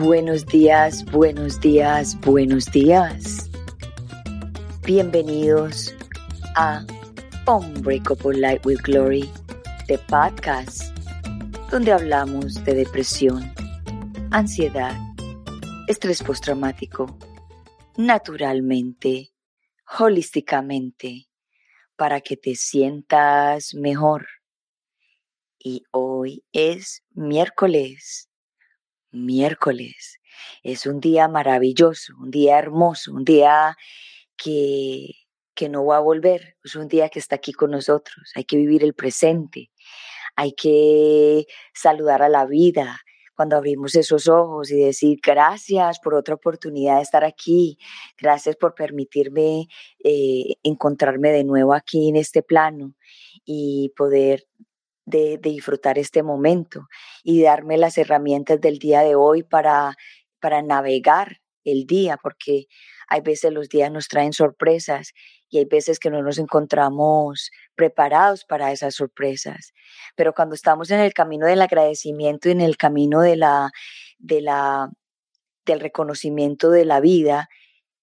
Buenos días, buenos días, buenos días. Bienvenidos a Unbreakable Light with Glory, de podcast, donde hablamos de depresión, ansiedad, estrés postraumático, naturalmente, holísticamente, para que te sientas mejor. Y hoy es miércoles miércoles. Es un día maravilloso, un día hermoso, un día que, que no va a volver, es un día que está aquí con nosotros. Hay que vivir el presente, hay que saludar a la vida cuando abrimos esos ojos y decir gracias por otra oportunidad de estar aquí, gracias por permitirme eh, encontrarme de nuevo aquí en este plano y poder de, disfrutar este momento y darme las herramientas del día de hoy para, para navegar el día, porque hay veces los días nos traen sorpresas y hay veces que no nos encontramos preparados para esas sorpresas. Pero cuando estamos en el camino del agradecimiento y en el camino de la, de la, del reconocimiento de la vida,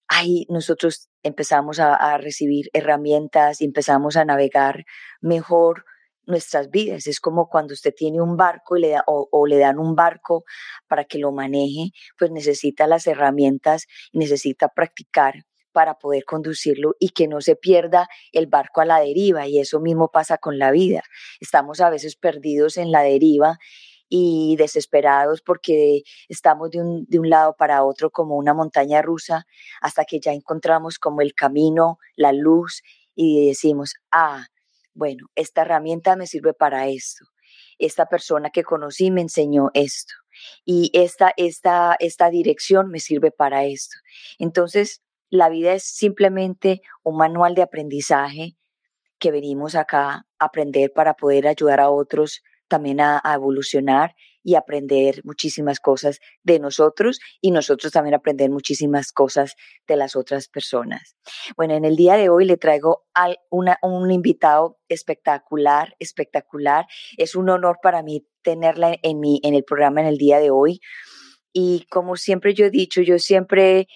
ahí nosotros empezamos a, a recibir herramientas y empezamos a navegar mejor nuestras vidas. Es como cuando usted tiene un barco y le da, o, le dan un barco para que lo maneje, pues necesita las herramientas necesita practicar para poder conducirlo y que no se pierda el barco a la deriva. Y eso mismo pasa con la vida. Estamos a veces perdidos en la deriva y desesperados porque estamos de un, de un lado para otro como una montaña rusa hasta que ya encontramos como el camino, la luz y decimos, ah, bueno, esta herramienta me sirve para esto. Esta persona que conocí me enseñó esto. Y esta, esta, esta dirección me sirve para esto. Entonces, la vida es simplemente un manual de aprendizaje que venimos acá a aprender para poder ayudar a otros también a, evolucionar y aprender muchísimas cosas de nosotros y nosotros también aprender muchísimas cosas de las otras personas. Bueno, en el día de hoy le traigo a un invitado espectacular, espectacular. Es un honor para mí tenerla en, mi, en el programa en el día de hoy. Y como siempre yo he dicho, yo siempre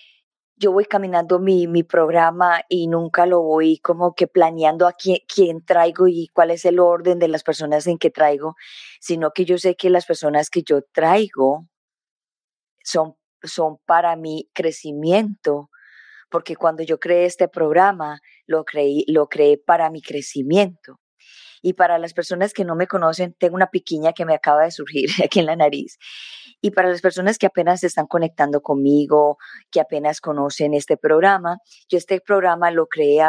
yo voy caminando mi, mi, programa y nunca lo voy como que planeando a quién, traigo y cuál es el orden de las personas en que traigo, sino que yo sé que las personas que yo traigo son, son para mi crecimiento, porque cuando yo creé este programa, lo, lo creé para mi crecimiento. Y para las personas que no me conocen, tengo una piquiña que me acaba de surgir aquí en la nariz. Y para las personas que apenas se están conectando conmigo, que apenas conocen este programa, yo este programa lo creé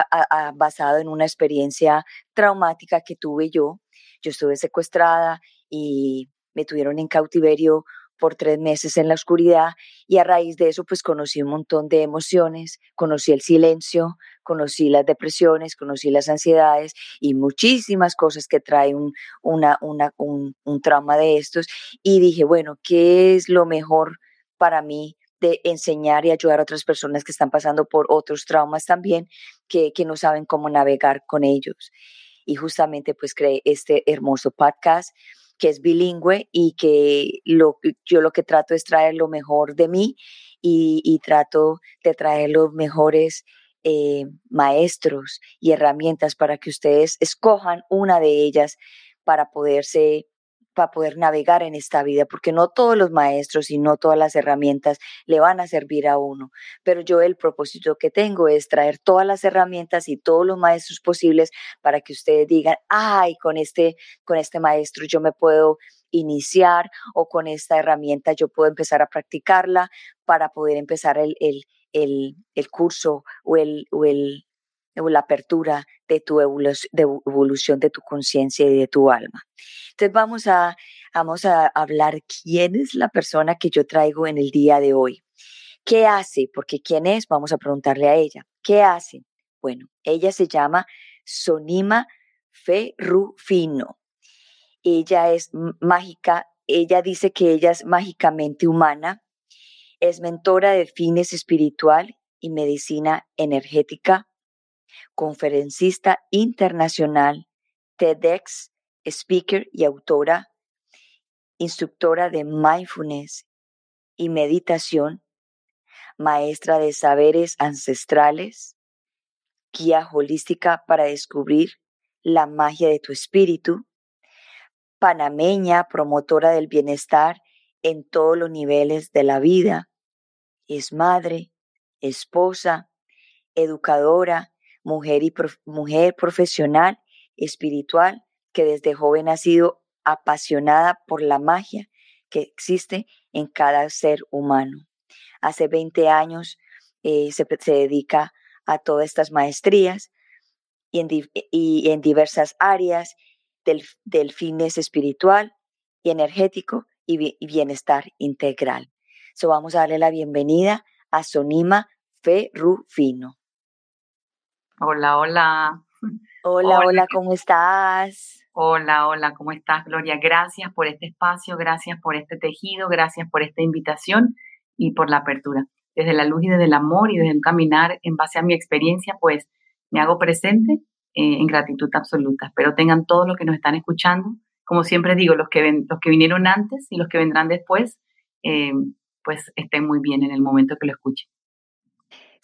basado en una experiencia traumática que tuve yo. Yo estuve secuestrada y me tuvieron en cautiverio por tres meses en la oscuridad y a raíz de eso pues conocí un montón de emociones, conocí el silencio, conocí las depresiones, conocí las ansiedades y muchísimas cosas que trae un, una, un, un trauma de estos y dije, bueno, ¿qué es lo mejor para mí de enseñar y ayudar a otras personas que están pasando por otros traumas también, que, que no saben cómo navegar con ellos? Y justamente pues creé este hermoso podcast que es bilingüe y que lo, yo lo que trato es traer lo mejor de mí y, trato de traer los mejores eh, maestros y herramientas para que ustedes escojan una de ellas para poderse para poder navegar en esta vida, porque no todos los maestros y no todas las herramientas le van a servir a uno, pero yo el propósito que tengo es traer todas las herramientas y todos los maestros posibles para que ustedes digan, ay, con este, con este maestro yo me puedo iniciar o con esta herramienta yo puedo empezar a practicarla para poder empezar el, el, el, el curso o el, o el, la apertura de tu evolución de tu conciencia y de tu alma. Entonces vamos a, vamos a hablar quién es la persona que yo traigo en el día de hoy. ¿Qué hace? Porque quién es, vamos a preguntarle a ella. ¿Qué hace? Bueno, ella se llama Sonima Ferrufino. Ella es mágica, ella dice que ella es mágicamente humana, es mentora de fines espiritual y medicina energética, conferencista internacional, TEDx, speaker y autora, instructora de mindfulness y meditación, maestra de saberes ancestrales, guía holística para descubrir la magia de tu espíritu, panameña, promotora del bienestar en todos los niveles de la vida, es madre, esposa, educadora, mujer y mujer profesional, espiritual, que desde joven ha sido apasionada por la magia que existe en cada ser humano. Hace 20 años eh, se, dedica a todas estas maestrías y en, diversas áreas del, del, espiritual y energético y, bienestar integral. So vamos a darle la bienvenida a Sonima Ferrufino. Hola, hola. Hola, hola, ¿cómo estás? Hola, hola, ¿cómo estás, Gloria? Gracias por este espacio, gracias por este tejido, gracias por esta invitación y por la apertura. Desde la luz y desde el amor y desde el caminar en base a mi experiencia, pues me hago presente eh, en gratitud absoluta. Espero tengan todos los que nos están escuchando, como siempre digo, los que, ven, los que vinieron antes y los que vendrán después, eh, pues estén muy bien en el momento que lo escuchen.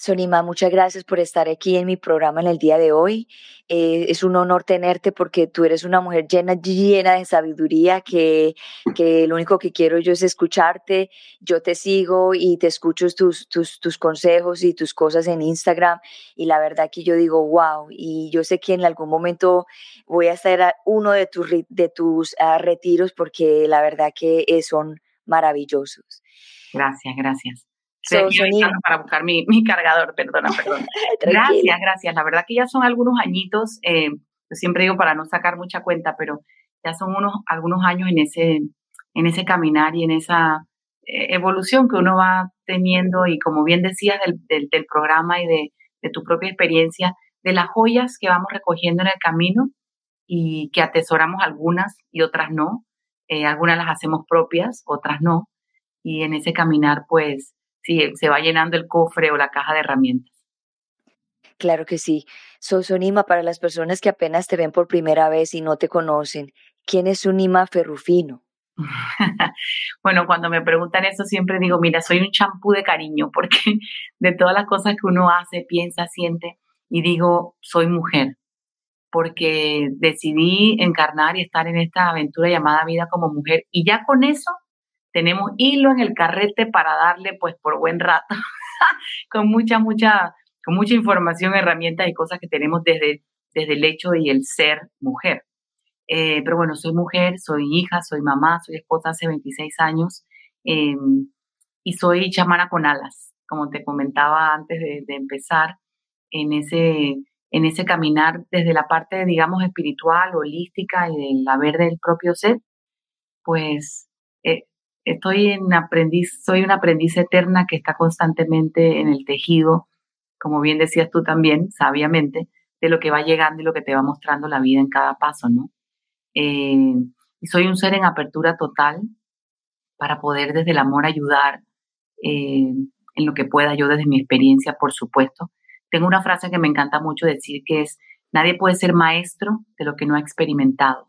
Sonima, muchas gracias por estar aquí en mi programa en el día de hoy. Eh, es un honor tenerte porque tú eres una mujer llena, llena de sabiduría que, que lo único que quiero yo es escucharte. Yo te sigo y te escucho tus, tus, tus consejos y tus cosas en Instagram y la verdad que yo digo, wow, y yo sé que en algún momento voy a estar a uno de tus, de tus uh, retiros porque la verdad que son maravillosos. Gracias, gracias para buscar mi, mi, cargador, perdona, perdona. gracias, gracias. La verdad que ya son algunos añitos, eh, yo siempre digo para no sacar mucha cuenta, pero ya son unos, algunos años en ese, en ese caminar y en esa eh, evolución que uno va teniendo y como bien decías del, del, programa y de, de, tu propia experiencia, de las joyas que vamos recogiendo en el camino y que atesoramos algunas y otras no. Eh, algunas las hacemos propias, otras no. Y en ese caminar, pues, sí, se va llenando el cofre o la caja de herramientas. Claro que sí. Sonima, para las personas que apenas te ven por primera vez y no te conocen, ¿quién es Sonima Ferrufino? bueno, cuando me preguntan eso siempre digo, mira, soy un champú de cariño porque de todas las cosas que uno hace, piensa, siente y digo, soy mujer porque decidí encarnar y estar en esta aventura llamada vida como mujer y ya con eso tenemos hilo en el carrete para darle pues por buen rato, con mucha, mucha, con mucha información, herramientas y cosas que tenemos desde, desde el hecho y el ser mujer. Eh, pero bueno, soy mujer, soy hija, soy mamá, soy esposa hace 26 años em, y soy chamana con alas, como te comentaba antes de, empezar en ese, en ese caminar desde la parte, digamos, espiritual, holística y del haber del propio ser, pues eh, estoy en aprendiz, soy una aprendiz eterna que está constantemente en el tejido, como bien decías tú también, sabiamente, de lo que va llegando y lo que te va mostrando la vida en cada paso, ¿no? Eh, y soy un ser en apertura total para poder desde el amor ayudar eh, en lo que pueda yo desde mi experiencia, por supuesto. Tengo una frase que me encanta mucho decir que es, nadie puede ser maestro de lo que no ha experimentado.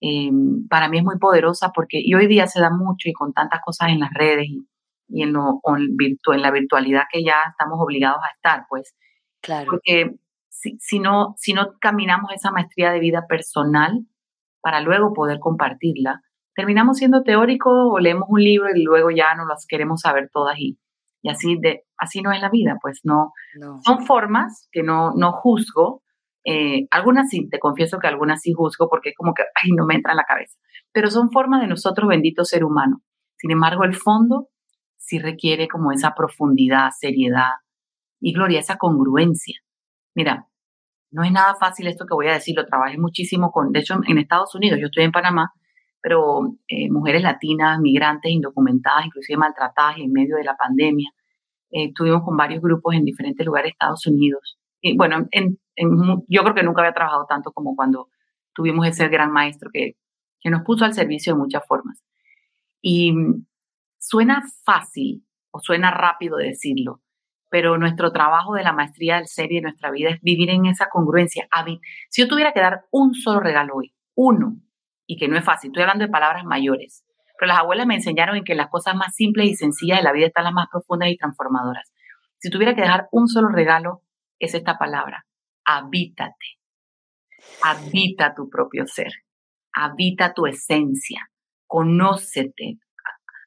Eh, para mí es muy poderosa porque y hoy día se da mucho y con tantas cosas en las redes y, en, lo, en la virtualidad que ya estamos obligados a estar, pues. Claro. Porque si, si, no, si no caminamos esa maestría de vida personal para luego poder compartirla, terminamos siendo teóricos o leemos un libro y luego ya no las queremos saber todas y, y así, de, así no es la vida, pues no. no. Son formas que no, no juzgo, eh, algunas sí, te confieso que algunas sí juzgo porque es como que, ay, no me entra en la cabeza. Pero son formas de nosotros, bendito ser humano. Sin embargo, el fondo sí requiere como esa profundidad, seriedad y gloria, esa congruencia. Mira, no es nada fácil esto que voy a decir, lo trabajé muchísimo con, de hecho, en Estados Unidos, yo estoy en Panamá, pero eh, mujeres latinas, migrantes, indocumentadas, inclusive maltratadas en medio de la pandemia. Eh, estuvimos con varios grupos en diferentes lugares de Estados Unidos. Y bueno, en, yo creo que nunca había trabajado tanto como cuando tuvimos ese gran maestro que, que nos puso al servicio de muchas formas. Y suena fácil o suena rápido decirlo, pero nuestro trabajo de la maestría del ser y de nuestra vida es vivir en esa congruencia. Si yo tuviera que dar un solo regalo hoy, uno, y que no es fácil, estoy hablando de palabras mayores, pero las abuelas me enseñaron en que las cosas más simples y sencillas de la vida están las más profundas y transformadoras. Si tuviera que dejar un solo regalo, es esta palabra, habítate. Habita tu propio ser, habita tu esencia, conócete,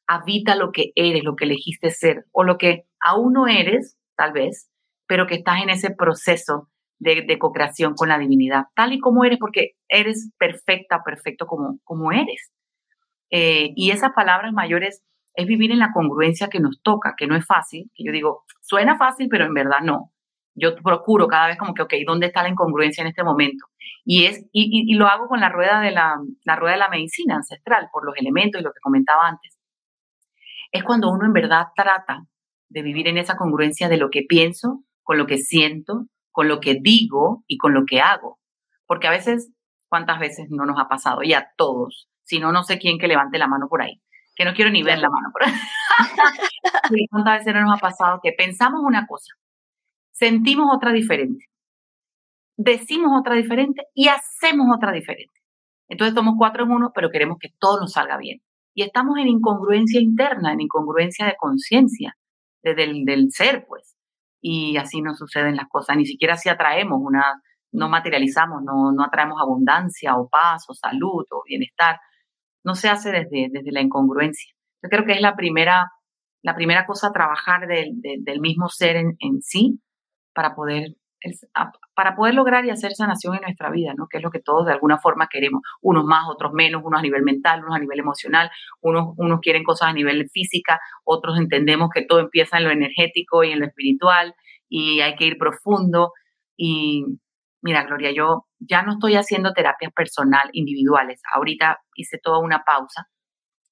habita lo que eres, lo que elegiste ser, o lo que aún no eres, tal vez, pero que estás en ese proceso de, de co-creación con la divinidad, tal y como eres, porque eres perfecta, perfecto como, como eres. Eh, y esas palabras mayores es vivir en la congruencia que nos toca, que no es fácil, que yo digo, suena fácil, pero en verdad no. Yo procuro cada vez como que, ok, ¿dónde está la incongruencia en este momento? Y, es, y, y, lo hago con la rueda, de la, la rueda de la medicina ancestral, por los elementos y lo que comentaba antes. Es cuando uno en verdad trata de vivir en esa congruencia de lo que pienso, con lo que siento, con lo que digo y con lo que hago. Porque a veces, ¿cuántas veces no nos ha pasado? Y a todos. Si no, no sé quién que levante la mano por ahí. Que no quiero ni ver la mano por ahí. ¿Cuántas veces no nos ha pasado que pensamos una cosa, sentimos otra diferente, decimos otra diferente y hacemos otra diferente? Entonces somos cuatro en uno, pero queremos que todo nos salga bien. Y estamos en incongruencia interna, en incongruencia de conciencia, el del ser, pues y así no suceden las cosas. Ni siquiera si atraemos una, no materializamos, no, no atraemos abundancia o paz o salud o bienestar. No se hace desde, desde la incongruencia. Yo creo que es la primera, la primera cosa a trabajar del, del mismo ser en sí para poder para poder lograr y hacer sanación en nuestra vida, ¿no? Que es lo que todos de alguna forma queremos, unos más, otros menos, unos a nivel mental, unos a nivel emocional, unos, unos quieren cosas a nivel física, otros entendemos que todo empieza en lo energético y en lo espiritual y hay que ir profundo. Y mira, Gloria, yo ya no estoy haciendo terapias personal, individuales. Ahorita hice toda una pausa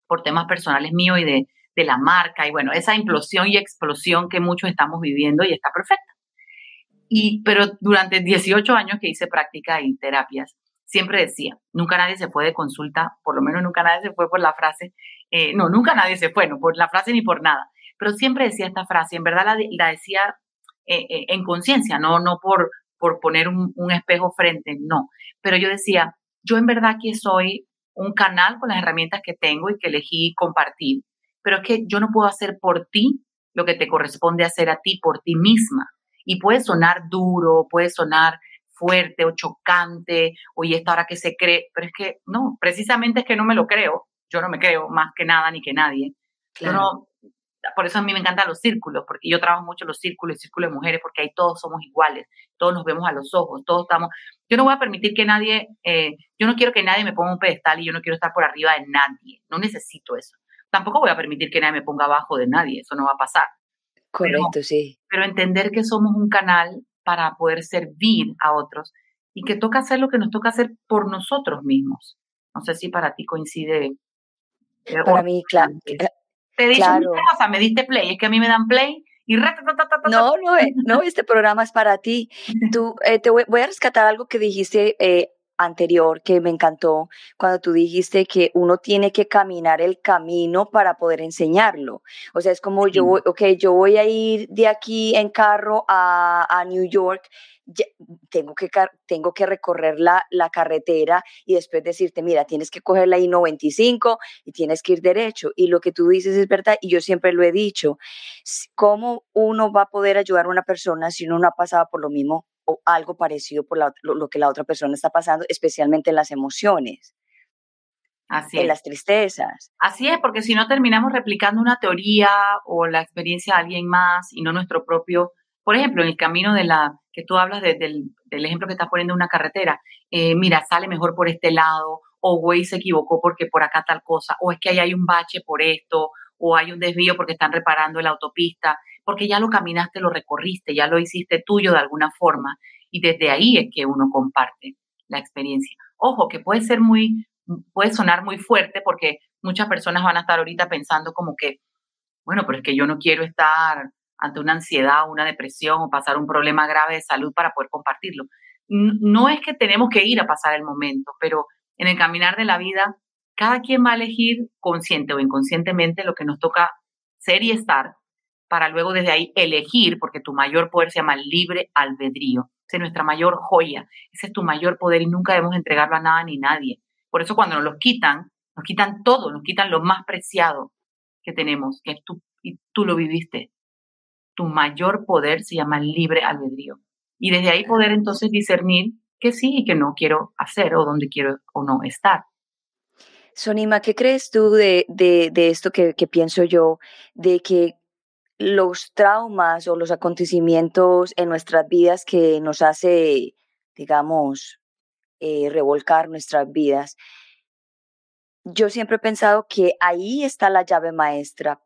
por temas personales míos y de, de la marca y bueno, esa implosión y explosión que muchos estamos viviendo y está perfecta y, pero durante 18 años que hice práctica y terapias, siempre decía, nunca nadie se fue de consulta, por lo menos nunca nadie se fue por la frase, eh, no, nunca nadie se fue, no por la frase ni por nada, pero siempre decía esta frase, en verdad la, la decía eh, eh, en conciencia, no, no por, por poner un, espejo frente, no, pero yo decía, yo en verdad que soy un canal con las herramientas que tengo y que elegí compartir, pero es que yo no puedo hacer por ti lo que te corresponde hacer a ti por ti misma. Y puede sonar duro, puede sonar fuerte o chocante, o y esta hora que se cree, pero es que no, precisamente es que no me lo creo, yo no me creo más que nada ni que nadie. Claro. por eso a mí me encantan los círculos, porque yo trabajo mucho los círculos, el círculo de mujeres, porque ahí todos somos iguales, todos nos vemos a los ojos, todos estamos. Yo no voy a permitir que nadie, eh, yo no quiero que nadie me ponga un pedestal y yo no quiero estar por arriba de nadie, no necesito eso. Tampoco voy a permitir que nadie me ponga abajo de nadie, eso no va a pasar. Correcto, sí. Pero entender que somos un canal para poder servir a otros y que toca hacer lo que nos toca hacer por nosotros mismos. No sé si para ti coincide. Eh, para mí, claro. Te dije claro. cosa, me diste play, es que a mí me dan play y no, no, eh, no, este programa es para ti. Tú, eh, te voy, voy, a rescatar algo que dijiste eh, anterior que me encantó cuando tú dijiste que uno tiene que caminar el camino para poder enseñarlo. O sea, es como sí. yo voy, ok, yo voy a ir de aquí en carro a, a New York, ya, tengo, que, tengo que recorrer la, la, carretera y después decirte, mira, tienes que coger la I-95 y tienes que ir derecho. Y lo que tú dices es verdad, y yo siempre lo he dicho, ¿cómo uno va a poder ayudar a una persona si uno no ha pasado por lo mismo o algo parecido por la, lo, lo, que la otra persona está pasando, especialmente en las emociones. Así en es. las tristezas. Así es, porque si no terminamos replicando una teoría o la experiencia de alguien más y no nuestro propio, por ejemplo, en el camino de la que tú hablas de, del, del, ejemplo que estás poniendo una carretera, eh, mira, sale mejor por este lado, o güey se equivocó porque por acá tal cosa, o es que ahí hay un bache por esto, o hay un desvío porque están reparando la autopista porque ya lo caminaste, lo recorriste, ya lo hiciste tuyo de alguna forma y desde ahí es que uno comparte la experiencia. Ojo, que puede ser muy, puede sonar muy fuerte porque muchas personas van a estar ahorita pensando como que, bueno, pero es que yo no quiero estar ante una ansiedad, una depresión o pasar un problema grave de salud para poder compartirlo. No es que tenemos que ir a pasar el momento, pero en el caminar de la vida, cada quien va a elegir consciente o inconscientemente lo que nos toca ser y estar para luego desde ahí elegir, porque tu mayor poder se llama libre albedrío. Esa es nuestra mayor joya, ese es tu mayor poder y nunca debemos entregarlo a nada ni nadie. Por eso cuando nos los quitan, Nos quitan todo, nos quitan lo más preciado que tenemos, que es tú, y tú lo viviste. Tu mayor poder se llama libre albedrío. Y desde ahí poder entonces discernir que sí y que no quiero hacer o dónde quiero o no estar. Sonima, ¿qué crees tú de, de, esto que, pienso yo, de que los traumas o los acontecimientos en nuestras vidas que nos hace, digamos, eh, revolcar nuestras vidas, yo siempre he pensado que ahí está la llave maestra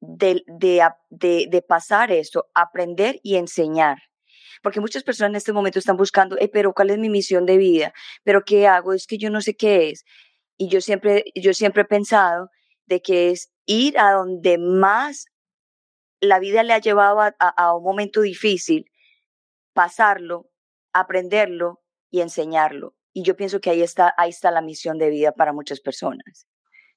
de, de, pasar esto, aprender y enseñar porque muchas personas en este momento están buscando, pero ¿cuál es mi misión de vida? ¿Pero qué hago? Es que yo no sé qué es. Y yo siempre, yo siempre he pensado de que es ir a donde más la vida le ha llevado a, un momento difícil, pasarlo, aprenderlo y enseñarlo. Y yo pienso que ahí está, ahí está la misión de vida para muchas personas.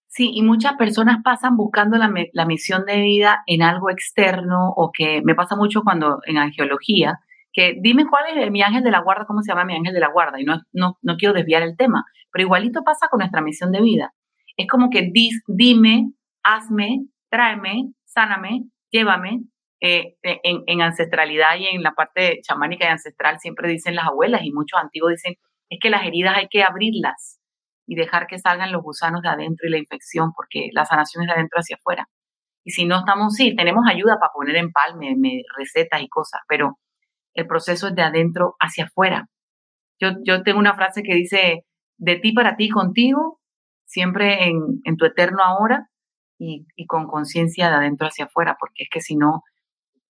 Sí, y muchas personas pasan buscando la, la, misión de vida en algo externo o que me pasa mucho cuando en angiología, que dime cuál es mi ángel de la guarda, cómo se llama mi ángel de la guarda, y no, no, no quiero desviar el tema, pero igualito pasa con nuestra misión de vida. Es como que dis, dime, hazme, tráeme, sáname, llévame. Eh, en, en, ancestralidad y en la parte chamánica y ancestral siempre dicen las abuelas y muchos antiguos dicen, es que las heridas hay que abrirlas y dejar que salgan los gusanos de adentro y la infección, porque la sanación es de adentro hacia afuera. Y si no estamos, sí, tenemos ayuda para poner en palme, recetas y cosas, pero el proceso es de adentro hacia afuera. Yo, yo tengo una frase que dice, de ti para ti, contigo, siempre en, en tu eterno ahora y, y con conciencia de adentro hacia afuera, porque es que si no,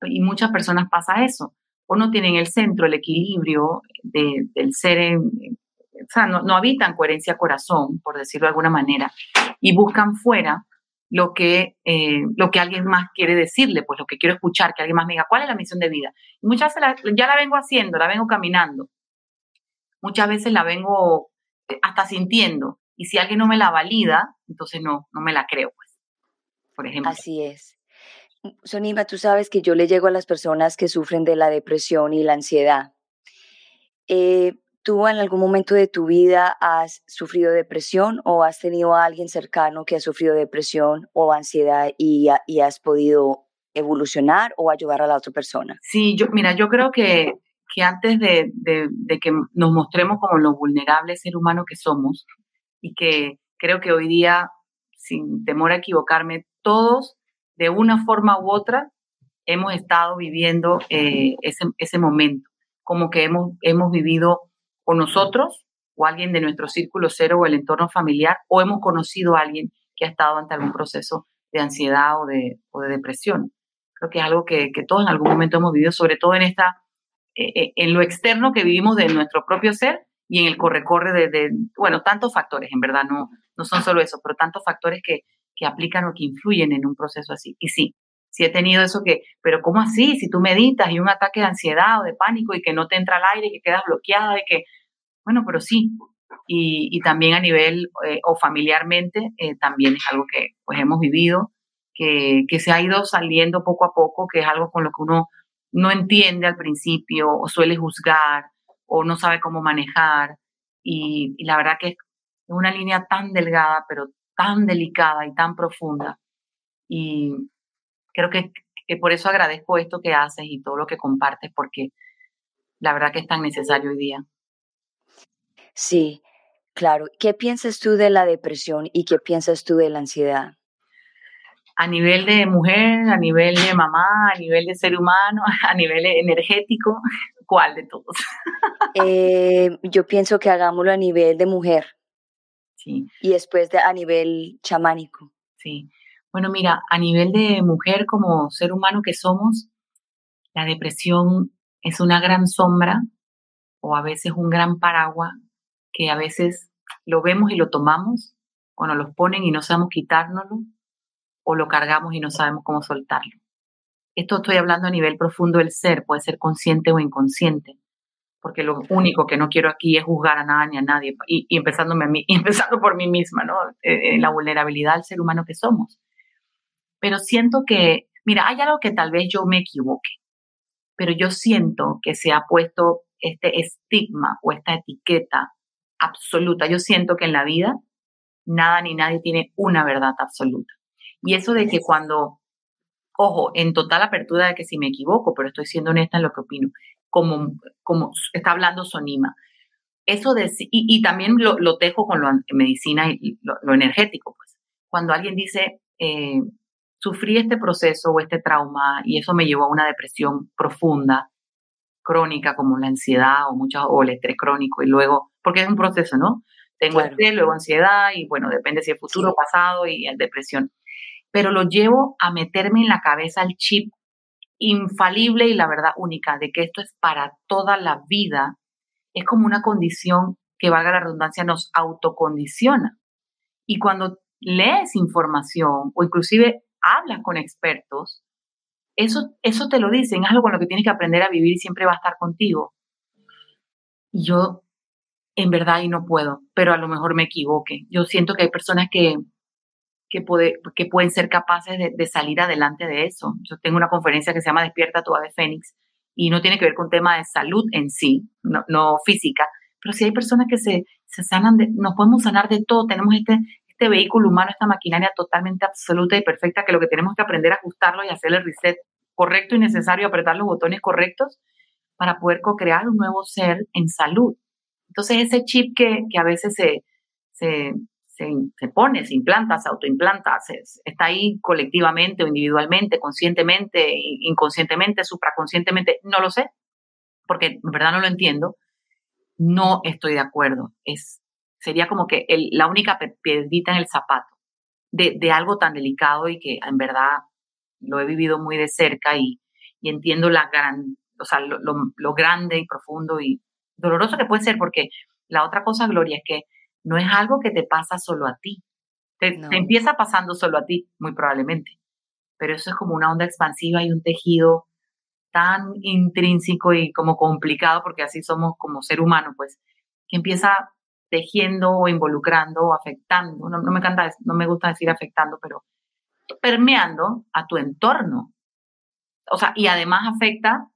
y muchas personas pasa eso, o no tienen el centro, el equilibrio de, del ser, en, o sea, no, no habitan coherencia corazón, por decirlo de alguna manera, y buscan fuera lo que, eh, lo que alguien más quiere decirle, pues lo que quiero escuchar, que alguien más me diga, ¿cuál es la misión de vida? Y muchas veces ya la vengo haciendo, la vengo caminando. Muchas veces la vengo eh, hasta sintiendo. Y si alguien no me la valida, entonces no, no me la creo, pues, por ejemplo. Así es. Sonima, tú sabes que yo le llego a las personas que sufren de la depresión y la ansiedad. Eh, ¿Tú en algún momento de tu vida has sufrido depresión o has tenido a alguien cercano que ha sufrido depresión o ansiedad y, y has podido evolucionar o ayudar a la otra persona? Sí, yo, mira, yo creo que, que antes de, de, de que nos mostremos como los vulnerables ser humanos que somos y que creo que hoy día, sin temor a equivocarme, todos de una forma u otra hemos estado viviendo eh, ese, ese momento, como que hemos, hemos vivido o nosotros o alguien de nuestro círculo cero o el entorno familiar o hemos conocido a alguien que ha estado ante algún proceso de ansiedad o de, o de depresión. Creo que es algo que, que, todos en algún momento hemos vivido, sobre todo en esta, eh, eh, en lo externo que vivimos de nuestro propio ser y en el corre-corre de, de, bueno, tantos factores, en verdad, no, no son solo eso, pero tantos factores que, que aplican o que influyen en un proceso así. Y sí, sí he tenido eso que, pero ¿cómo así? Si tú meditas y un ataque de ansiedad o de pánico y que no te entra el aire y que quedas bloqueada y que, bueno, pero sí. Y, también a nivel eh, o familiarmente eh, también es algo que pues hemos vivido, que, se ha ido saliendo poco a poco, que es algo con lo que uno no entiende al principio o suele juzgar o no sabe cómo manejar. Y la verdad que es una línea tan delgada, pero tan delicada y tan profunda. Y creo que, que, por eso agradezco esto que haces y todo lo que compartes, porque la verdad que es tan necesario hoy día. Sí, claro. ¿Qué piensas tú de la depresión y qué piensas tú de la ansiedad? A nivel de mujer, a nivel de mamá, a nivel de ser humano, a nivel energético, ¿cuál de todos? eh, yo pienso que hagámoslo a nivel de mujer. Sí. Y después de, a nivel chamánico. Sí. Bueno, mira, a nivel de mujer como ser humano que somos, la depresión es una gran sombra o a veces un gran paraguas que a veces lo vemos y lo tomamos, o nos lo ponen y no sabemos quitárnoslo, o lo cargamos y no sabemos cómo soltarlo. Esto estoy hablando a nivel profundo del ser, puede ser consciente o inconsciente, porque lo único que no quiero aquí es juzgar a nada ni a nadie, y, y empezándome a mí, y empezando por mí misma, ¿no? Eh, en la vulnerabilidad del ser humano que somos. Pero siento que, mira, hay algo que tal vez yo me equivoque, pero yo siento que se ha puesto este estigma o esta etiqueta absoluta. Yo siento que en la vida nada ni nadie tiene una verdad absoluta. Y eso de que cuando, ojo, en total apertura de que si me equivoco, pero estoy siendo honesta en lo que opino, como, como está hablando Sonima, eso de, y, también lo, lo, tejo con lo medicina y lo, energético, pues. Cuando alguien dice, eh, sufrí este proceso o este trauma y eso me llevó a una depresión profunda, crónica, como la ansiedad o, muchas, o el estrés crónico, y luego, porque es un proceso, ¿no? Tengo estrés, luego ansiedad, y bueno, depende si es futuro, pasado y depresión. Pero lo llevo a meterme en la cabeza el chip infalible y la verdad única de que esto es para toda la vida es como una condición que, valga la redundancia, nos autocondiciona. Y cuando lees información o inclusive hablas con expertos, eso, eso te lo dicen, es algo con lo que tienes que aprender a vivir y siempre va a estar contigo. Y yo, en verdad, y no puedo, pero a lo mejor me equivoque. Yo siento que hay personas que, que, puede, que pueden ser capaces de, salir adelante de eso. Yo tengo una conferencia que se llama Despierta tu ave fénix y no tiene que ver con tema de salud en sí, no, física, pero si hay personas que se, se sanan, de, nos podemos sanar de todo, tenemos este, este vehículo humano, esta maquinaria totalmente absoluta y perfecta que lo que tenemos que aprender a ajustarlo y hacer el reset correcto y necesario, apretar los botones correctos para poder co-crear un nuevo ser en salud. Entonces ese chip que, que a veces se, se, se, pone, se implanta, se autoimplanta, está ahí colectivamente o individualmente, conscientemente, inconscientemente, supraconscientemente, no lo sé, porque en verdad no lo entiendo, no estoy de acuerdo. Es, sería como que la única piedrita en el zapato de, algo tan delicado y que en verdad lo he vivido muy de cerca y, entiendo la gran, o sea, lo, lo grande y profundo y doloroso que puede ser, porque la otra cosa, Gloria, es que no es algo que te pasa solo a ti. Te, empieza pasando solo a ti, muy probablemente. Pero eso es como una onda expansiva y un tejido tan intrínseco y como complicado, porque así somos como ser humano, pues, que empieza tejiendo o involucrando o afectando. No, me encanta, no me gusta decir afectando, pero permeando a tu entorno. O sea, y además afecta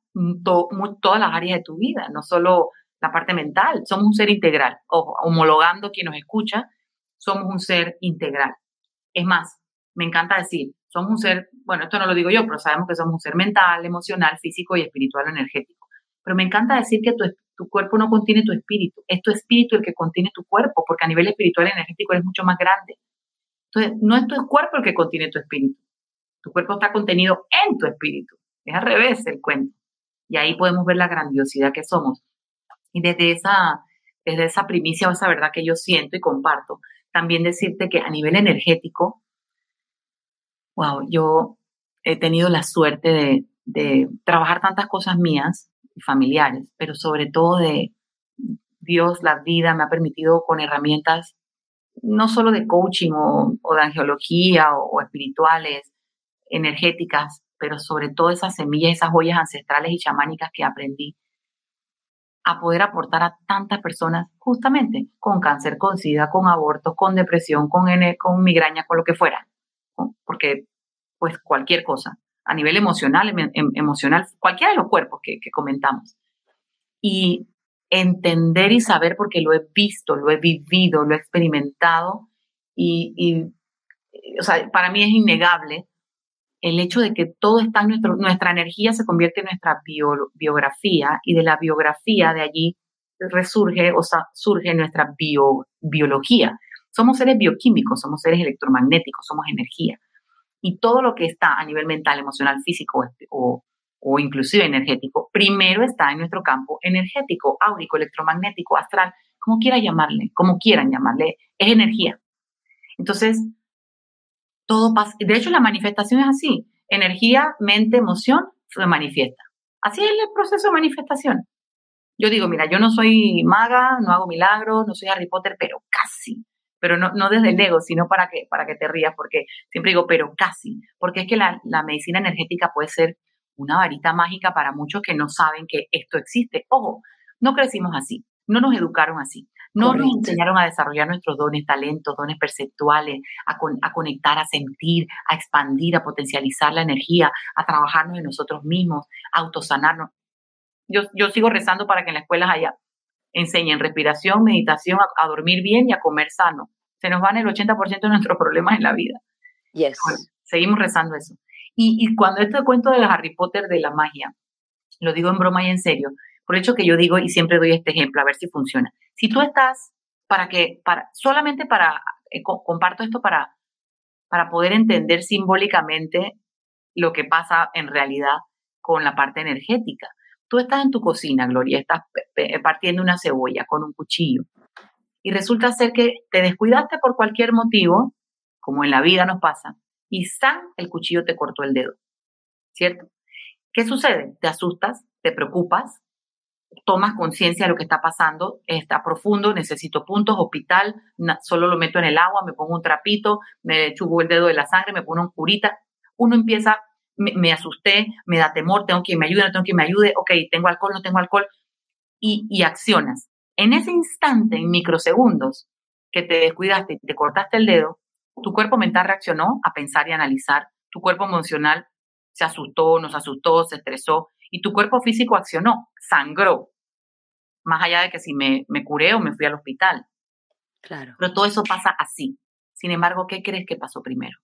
todas las áreas de tu vida, no solo la parte mental. Somos un ser integral. Ojo, homologando quien nos escucha, somos un ser integral. Es más, me encanta decir, somos un ser, bueno, esto no lo digo yo, pero sabemos que somos un ser mental, emocional, físico y espiritual energético. Pero me encanta decir que tu, tu cuerpo no contiene tu espíritu, es tu espíritu el que contiene tu cuerpo, porque a nivel espiritual y energético eres mucho más grande. Entonces, no es tu cuerpo el que contiene tu espíritu. Tu cuerpo está contenido en tu espíritu. Es al revés el cuento. Y ahí podemos ver la grandiosidad que somos. Y desde esa, desde esa primicia o esa verdad que yo siento y comparto, también decirte que a nivel energético, wow, yo he tenido la suerte de, trabajar tantas cosas mías y familiares, pero sobre todo de Dios, la vida me ha permitido con herramientas no solo de coaching o, de angeología o, o, espirituales, energéticas, pero sobre todo esas semillas, esas joyas ancestrales y chamánicas que aprendí a poder aportar a tantas personas justamente con cáncer, con sida, con abortos, con depresión, con, N, con migraña, con lo que fuera. Porque, pues, cualquier cosa, a nivel emocional, em, em, emocional, cualquiera de los cuerpos que, comentamos. Y entender y saber, porque lo he visto, lo he vivido, lo he experimentado, y, y o sea, para mí es innegable el hecho de que todo está en nuestro, nuestra energía se convierte en nuestra biografía y de la biografía de allí resurge o sea, surge nuestra biología. Somos seres bioquímicos, somos seres electromagnéticos, somos energía. Y todo lo que está a nivel mental, emocional, físico o, o inclusive energético, primero está en nuestro campo energético, áurico, electromagnético, astral, como quieran llamarle, como quieran llamarle, es energía. Entonces, De hecho, la manifestación es así. Energía, mente, emoción se manifiesta. Así es el proceso de manifestación. Yo digo, mira, yo no soy maga, no hago milagros, no soy Harry Potter, pero casi. Pero no, no desde el ego, sino para que, para que te rías, porque siempre digo, pero casi. Porque es que la, la medicina energética puede ser una varita mágica para muchos que no saben que esto existe. Ojo, no crecimos así, no nos educaron así. No nos enseñaron a desarrollar nuestros dones, talentos, dones perceptuales, a, a, conectar, a sentir, a expandir, a potencializar la energía, a trabajarnos en nosotros mismos, a autosanarnos. Yo, yo sigo rezando para que en las escuelas haya enseñen respiración, meditación, a, dormir bien y a comer sano. Se nos van el 80% de nuestros problemas en la vida. Yes. seguimos rezando eso. Y, y cuando esto cuento de Harry Potter de la magia, lo digo en broma y en serio, por el hecho que yo digo y siempre doy este ejemplo a ver si funciona. Si tú estás para que, para, solamente para, eh, comparto esto para, para poder entender simbólicamente lo que pasa en realidad con la parte energética. Tú estás en tu cocina, Gloria, estás partiendo una cebolla con un cuchillo y resulta ser que te descuidaste por cualquier motivo, como en la vida nos pasa, y ¡san! el cuchillo te cortó el dedo, ¿cierto? ¿Qué sucede? Te asustas, te preocupas, tomas conciencia de lo que está pasando, está profundo, necesito puntos, hospital, solo lo meto en el agua, me pongo un trapito, me chugo el dedo de la sangre, me pongo un curita. Uno empieza, me, asusté, me da temor, tengo que me ayude, no tengo que me ayude, ok, tengo alcohol, no tengo alcohol, y, y accionas. En ese instante, en microsegundos, que te descuidaste y te cortaste el dedo, tu cuerpo mental reaccionó a pensar y analizar, tu cuerpo emocional se asustó, nos asustó, se estresó, y tu cuerpo físico accionó, sangró, más allá de que si me, me curé o me fui al hospital. Claro. Pero todo eso pasa así. Sin embargo, ¿qué crees que pasó primero?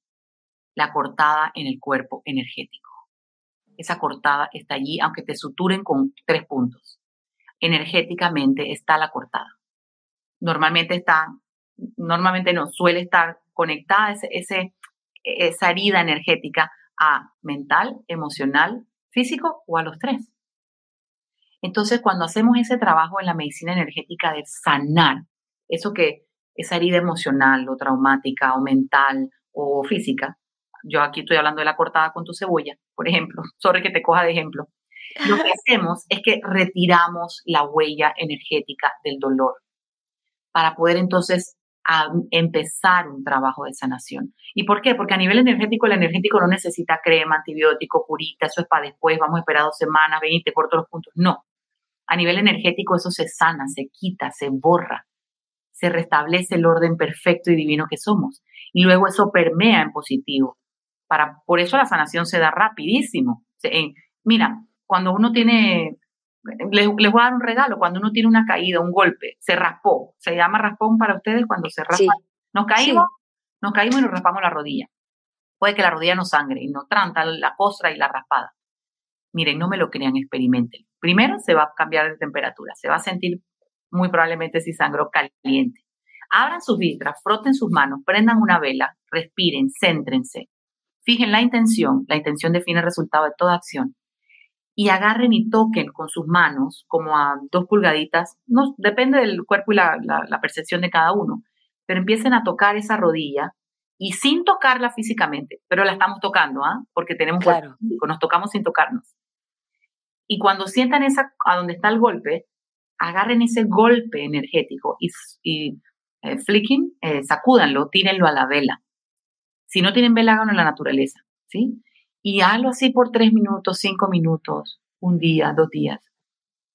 La cortada en el cuerpo energético. Esa cortada está allí, aunque te suturen con tres puntos. Energéticamente está la cortada. Normalmente está, normalmente no, suele estar conectada ese, ese, esa herida energética a mental, emocional, físico o a los tres. Entonces, cuando hacemos ese trabajo en la medicina energética de sanar eso que, esa herida emocional o traumática o mental o física, yo aquí estoy hablando de la cortada con tu cebolla, por ejemplo, sobre que te coja de ejemplo, lo que hacemos es que retiramos la huella energética del dolor para poder entonces a empezar un trabajo de sanación. ¿Y por qué? Porque a nivel energético, el energético no necesita crema, antibiótico, curita, eso es para después, vamos a esperar dos semanas, ven y te corto los puntos. No. A nivel energético eso se sana, se quita, se borra, se restablece el orden perfecto y divino que somos. Y luego eso permea en positivo. Para, por eso la sanación se da rapidísimo. mira, cuando uno tiene les, voy a dar un regalo, cuando uno tiene una caída, un golpe, se raspó, se llama raspón para ustedes cuando se raspa. Nos caímos, nos caímos y nos raspamos la rodilla. Puede que la rodilla no sangre y no tranta la costra y la raspada. Miren, no me lo crean, experimenten. Primero se va a cambiar de temperatura, se va a sentir muy probablemente si sangró caliente. Abran sus vitras, froten sus manos, prendan una vela, respiren, céntrense. Fijen la intención, la intención define el resultado de toda acción y agarren y toquen con sus manos como a dos pulgaditas, no, depende del cuerpo y la, percepción de cada uno, pero empiecen a tocar esa rodilla y sin tocarla físicamente, pero la estamos tocando, ¿ah? Porque tenemos claro. nos tocamos sin tocarnos. Y cuando sientan esa, a donde está el golpe, agarren ese golpe energético y, y eh, flicking, eh, sacúdanlo, tírenlo a la vela. Si no tienen vela, háganlo en la naturaleza, ¿sí? Y hazlo así por tres minutos, cinco minutos, un día, dos días.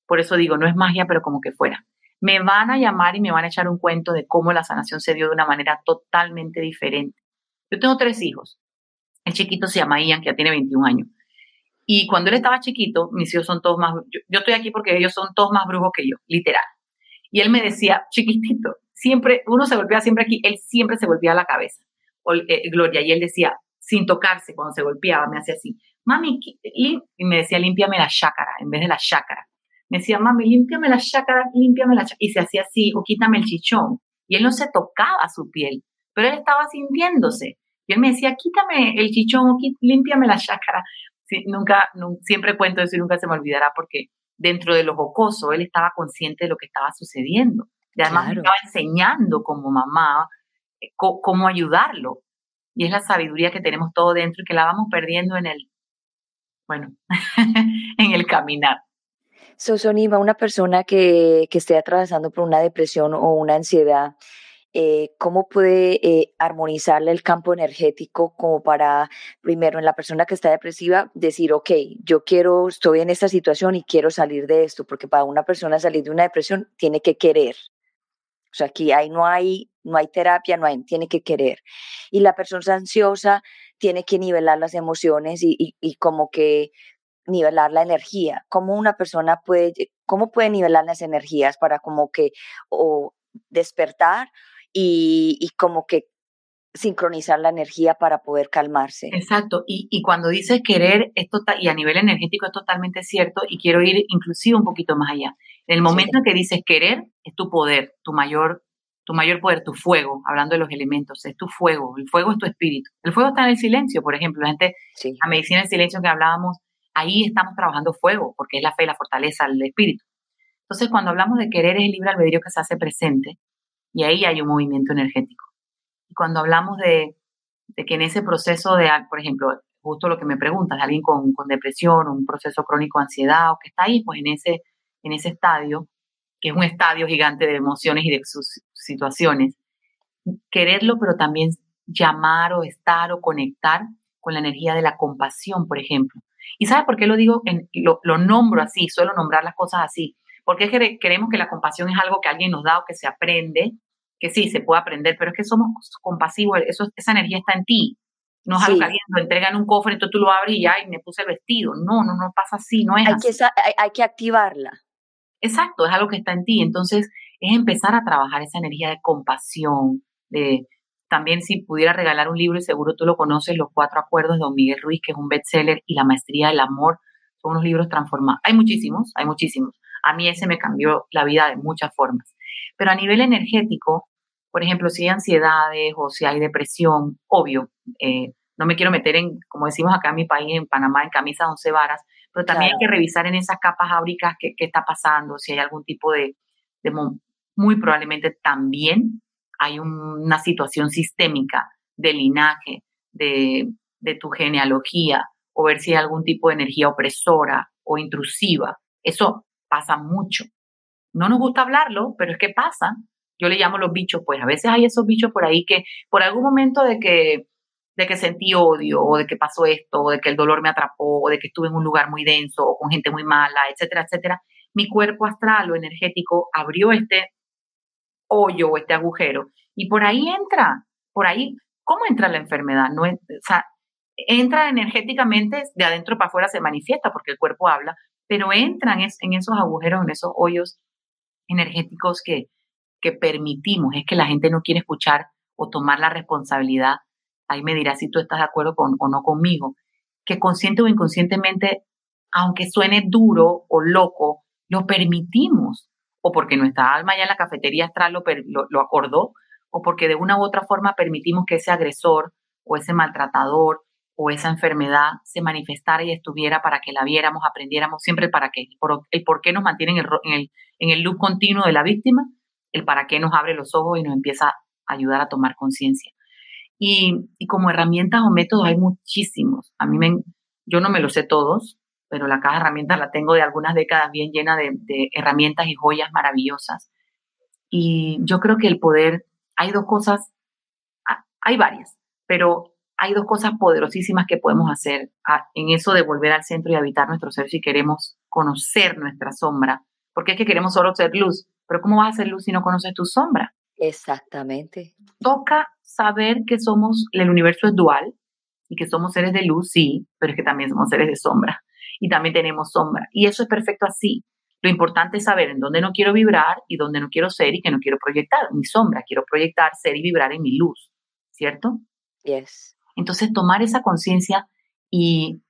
Por eso digo, no es magia, pero como que fuera. Me van a llamar y me van a echar un cuento de cómo la sanación se dio de una manera totalmente diferente. Yo tengo tres hijos. El chiquito se llama Ian, que ya tiene 21 años. Y cuando él estaba chiquito, mis hijos son todos más, yo, estoy aquí porque ellos son todos más brujos que yo, literal. Y él me decía, chiquitito, siempre, uno se golpea siempre aquí, él siempre se golpea la cabeza, o, eh, Gloria, y él decía, sin tocarse, cuando se golpeaba, me hacía así, mami, y me decía, límpiame la chácara, en vez de la chácara. Me decía, mami, límpiame la chácara, límpiame la chácara. Y se hacía así, o quítame el chichón. Y él no se tocaba su piel, pero él estaba sintiéndose. Y él me decía, quítame el chichón, o límpiame la chácara. nunca, siempre cuento eso y nunca se me olvidará porque dentro de lo jocoso él estaba consciente de lo que estaba sucediendo. Y además me estaba enseñando como mamá eh, cómo ayudarlo y es la sabiduría que tenemos todo dentro y que la vamos perdiendo en el, bueno, en el caminar. Una persona que, que esté atravesando por una depresión o una ansiedad, eh, ¿cómo puede eh, armonizarle el campo energético como para, primero, en la persona que está depresiva, decir, ok, yo quiero, estoy en esta situación y quiero salir de esto, porque para una persona salir de una depresión tiene que querer. O sea, aquí no hay no hay terapia, no hay, tiene que querer. Y la persona ansiosa tiene que nivelar las emociones y, como que nivelar la energía. ¿Cómo una persona puede, cómo puede nivelar las energías para como que o despertar y, y como que sincronizar la energía para poder calmarse. Exacto, y, y cuando dices querer, esto y a nivel energético es totalmente cierto, y quiero ir inclusive un poquito más allá. En el momento en que dices querer, es tu poder, tu mayor, tu mayor poder, tu fuego, hablando de los elementos, es tu fuego, el fuego es tu espíritu. El fuego está en el silencio, por ejemplo, la gente, la medicina del silencio que hablábamos, ahí estamos trabajando fuego, porque es la fe, la fortaleza, el espíritu. Entonces, cuando hablamos de querer es el libre albedrío que se hace presente, y ahí hay un movimiento energético. Y cuando hablamos de, que en ese proceso de, por ejemplo, justo lo que me preguntas, alguien con, con depresión, un proceso crónico de ansiedad o que está ahí, pues en ese, en ese estadio, que es un estadio gigante de emociones y de sus situaciones, quererlo, pero también llamar o estar o conectar con la energía de la compasión, por ejemplo. ¿Y sabe por qué lo digo? En, lo, nombro así, suelo nombrar las cosas así. Porque creemos que la compasión es algo que alguien nos da o que se aprende que sí, se puede aprender, pero es que somos compasivos, eso, esa energía está en ti. No es algo que alguien lo entrega en un cofre, entonces tú lo abres y ya, y me puse el vestido. No, no, no pasa así, no es hay así. Que, hay, que activarla. Exacto, es algo que está en ti. Entonces, es empezar a trabajar esa energía de compasión, de también si pudiera regalar un libro, y seguro tú lo conoces, Los Cuatro Acuerdos de Don Miguel Ruiz, que es un bestseller, y La Maestría del Amor, son unos libros transformados. Hay muchísimos, hay muchísimos. A mí ese me cambió la vida de muchas formas. Pero a nivel energético, por ejemplo, si hay ansiedades o si hay depresión, obvio, eh, no me quiero meter en, como decimos acá en mi país, en Panamá, en camisas once varas, pero también hay que revisar en esas capas áuricas qué, está pasando, si hay algún tipo de, muy probablemente también hay una situación sistémica de linaje, de, de tu genealogía, o ver si hay algún tipo de energía opresora o intrusiva. Eso pasa mucho. No nos gusta hablarlo, pero es que pasa yo le llamo los bichos, pues a veces hay esos bichos por ahí que por algún momento de que, de que sentí odio, o de que pasó esto, o de que el dolor me atrapó, o de que estuve en un lugar muy denso, o con gente muy mala, etcétera, etcétera, mi cuerpo astral o energético abrió este hoyo o este agujero, y por ahí entra, por ahí, ¿cómo entra la enfermedad? No, o sea, entra energéticamente, de adentro para afuera se manifiesta porque el cuerpo habla, pero entran en esos agujeros, en esos hoyos energéticos que, que permitimos, es que la gente no quiere escuchar o tomar la responsabilidad, ahí me dirás si tú estás de acuerdo con, o no conmigo, que consciente o inconscientemente, aunque suene duro o loco, lo permitimos, o porque nuestra alma ya en la cafetería astral lo, lo acordó, o porque de una u otra forma permitimos que ese agresor o ese maltratador o esa enfermedad se manifestara y estuviera para que la viéramos, aprendiéramos siempre para qué, el por, qué nos mantiene en el, en el loop continuo de la víctima el para qué nos abre los ojos y nos empieza a ayudar a tomar conciencia. Y, como herramientas o métodos hay muchísimos. A mí me, yo no me los sé todos, pero la caja de herramientas la tengo de algunas décadas bien llena de, herramientas y joyas maravillosas. Y yo creo que el poder, hay dos cosas, hay varias, pero hay dos cosas poderosísimas que podemos hacer en eso de volver al centro y habitar nuestro ser si queremos conocer nuestra sombra, porque es que queremos solo ser luz, pero ¿cómo vas a hacer luz si no conoces tu sombra? Exactamente. Toca saber que somos, el universo es dual y que somos seres de luz, sí, pero es que también somos seres de sombra y también tenemos sombra. Y eso es perfecto así. Lo importante es saber en dónde no quiero vibrar y dónde no quiero ser y que no quiero proyectar. Mi sombra, quiero proyectar, ser y vibrar en mi luz, ¿cierto? Yes. Entonces, tomar esa conciencia y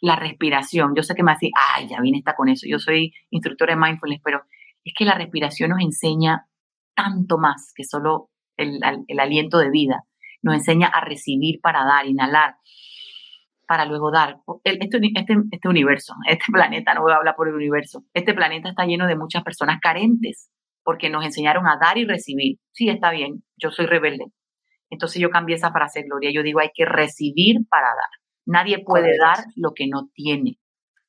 la respiración. Yo sé que me hace, ay, ya viene está con eso. Yo soy instructora de mindfulness, pero es que la respiración nos enseña tanto más que solo el, aliento de vida. Nos enseña a recibir para dar, inhalar, para luego dar. Este, este, este, universo, este planeta, no voy a hablar por el universo, este planeta está lleno de muchas personas carentes porque nos enseñaron a dar y recibir. Sí, está bien, yo soy rebelde. Entonces yo cambié esa frase, Gloria. Yo digo, hay que recibir para dar. Nadie puede dar lo que no tiene.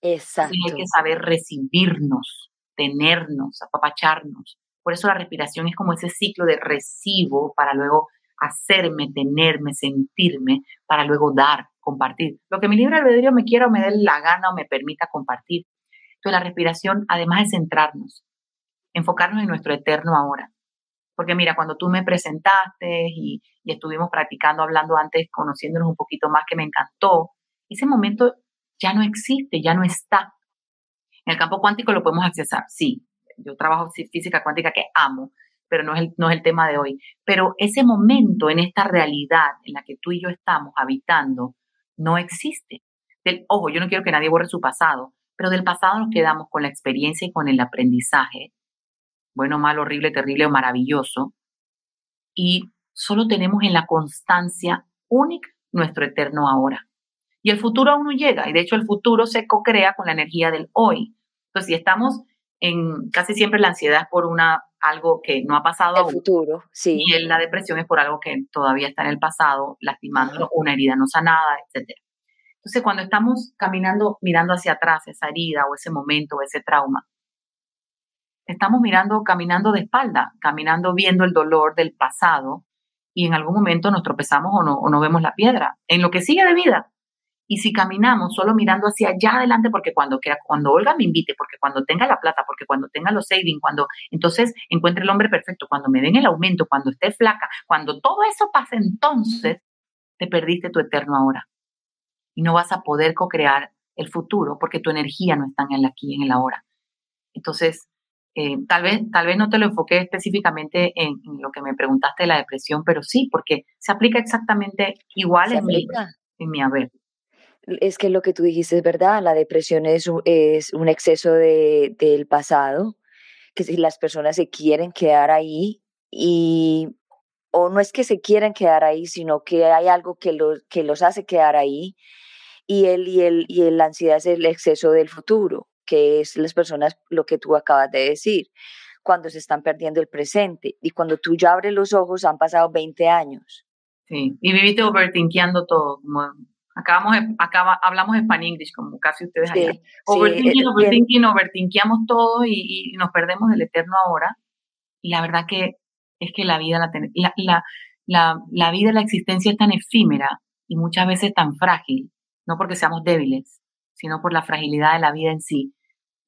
Exacto. Hay que saber recibirnos tenernos, apapacharnos. Por eso la respiración es como ese ciclo de recibo para luego hacerme, tenerme, sentirme, para luego dar, compartir. Lo que mi libre albedrío me quiera o me dé la gana o me permita compartir. Entonces la respiración, además de centrarnos, enfocarnos en nuestro eterno ahora. Porque mira, cuando tú me presentaste y, estuvimos practicando, hablando antes, conociéndonos un poquito más, que me encantó, ese momento ya no existe, ya no está. En el campo cuántico lo podemos accesar, sí. Yo trabajo física cuántica que amo, pero no es, el, no es el tema de hoy. Pero ese momento en esta realidad en la que tú y yo estamos habitando no existe. Del, ojo, yo no quiero que nadie borre su pasado, pero del pasado nos quedamos con la experiencia y con el aprendizaje, bueno, malo, horrible, terrible o maravilloso, y solo tenemos en la constancia única nuestro eterno ahora. Y el futuro aún no llega, y de hecho el futuro se co-crea con la energía del hoy. Entonces, si estamos en casi siempre la ansiedad es por una algo que no ha pasado el futuro, sí. Y la depresión es por algo que todavía está en el pasado, lastimando una herida no sanada, etcétera. Entonces, cuando estamos caminando, mirando hacia atrás esa herida o ese momento o ese trauma, estamos mirando, caminando de espalda, caminando viendo el dolor del pasado y en algún momento nos tropezamos o no, o no vemos la piedra. En lo que sigue de vida, y si caminamos solo mirando hacia allá adelante, porque cuando, cuando Olga me invite, porque cuando tenga la plata, porque cuando tenga los savings, cuando entonces encuentre el hombre perfecto, cuando me den el aumento, cuando esté flaca, cuando todo eso pase, entonces te perdiste tu eterno ahora. Y no vas a poder co-crear el futuro porque tu energía no está en el aquí, en el ahora. Entonces, eh, tal, vez, tal vez no te lo enfoqué específicamente en, lo que me preguntaste de la depresión, pero sí, porque se aplica exactamente igual en mi, en mi haber. Es que lo que tú dijiste es verdad, la depresión es un, es un exceso de, del pasado, que si las personas se quieren quedar ahí y o no es que se quieran quedar ahí, sino que hay algo que los, que los hace quedar ahí y el, y, el, y la ansiedad es el exceso del futuro, que es las personas, lo que tú acabas de decir, cuando se están perdiendo el presente y cuando tú ya abres los ojos han pasado 20 años. Sí, y viviste overthinkeando todo, como Acabamos, acaba, hablamos Spanish English, como casi ustedes allá. overthinking, overthinking, overthinkiamos todo y, nos perdemos del eterno ahora. Y la verdad que es que la vida, la, la, la, la vida, la existencia es tan efímera y muchas veces tan frágil, no porque seamos débiles, sino por la fragilidad de la vida en sí,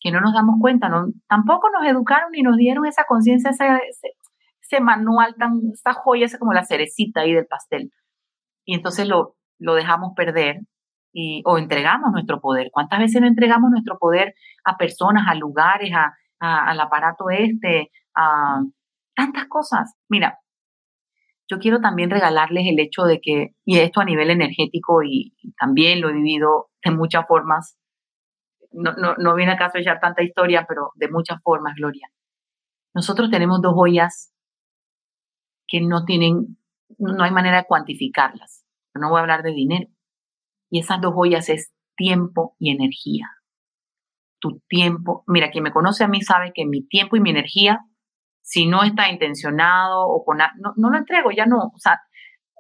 que no nos damos cuenta, no, tampoco nos educaron ni nos dieron esa conciencia, ese, ese, manual, tan, esa joya, esa como la cerecita ahí del pastel. Y entonces lo, lo dejamos perder y, o entregamos nuestro poder. ¿Cuántas veces no entregamos nuestro poder a personas, a lugares, a, al aparato este, a tantas cosas? Mira, yo quiero también regalarles el hecho de que, y esto a nivel energético, y, también lo he vivido de muchas formas, no, no, no viene a caso echar tanta historia, pero de muchas formas, Gloria. Nosotros tenemos dos joyas que no tienen, no hay manera de cuantificarlas no voy a hablar de dinero. Y esas dos joyas es tiempo y energía. Tu tiempo, mira, quien me conoce a mí sabe que mi tiempo y mi energía, si no está intencionado o con, no, no lo entrego, ya no, o sea,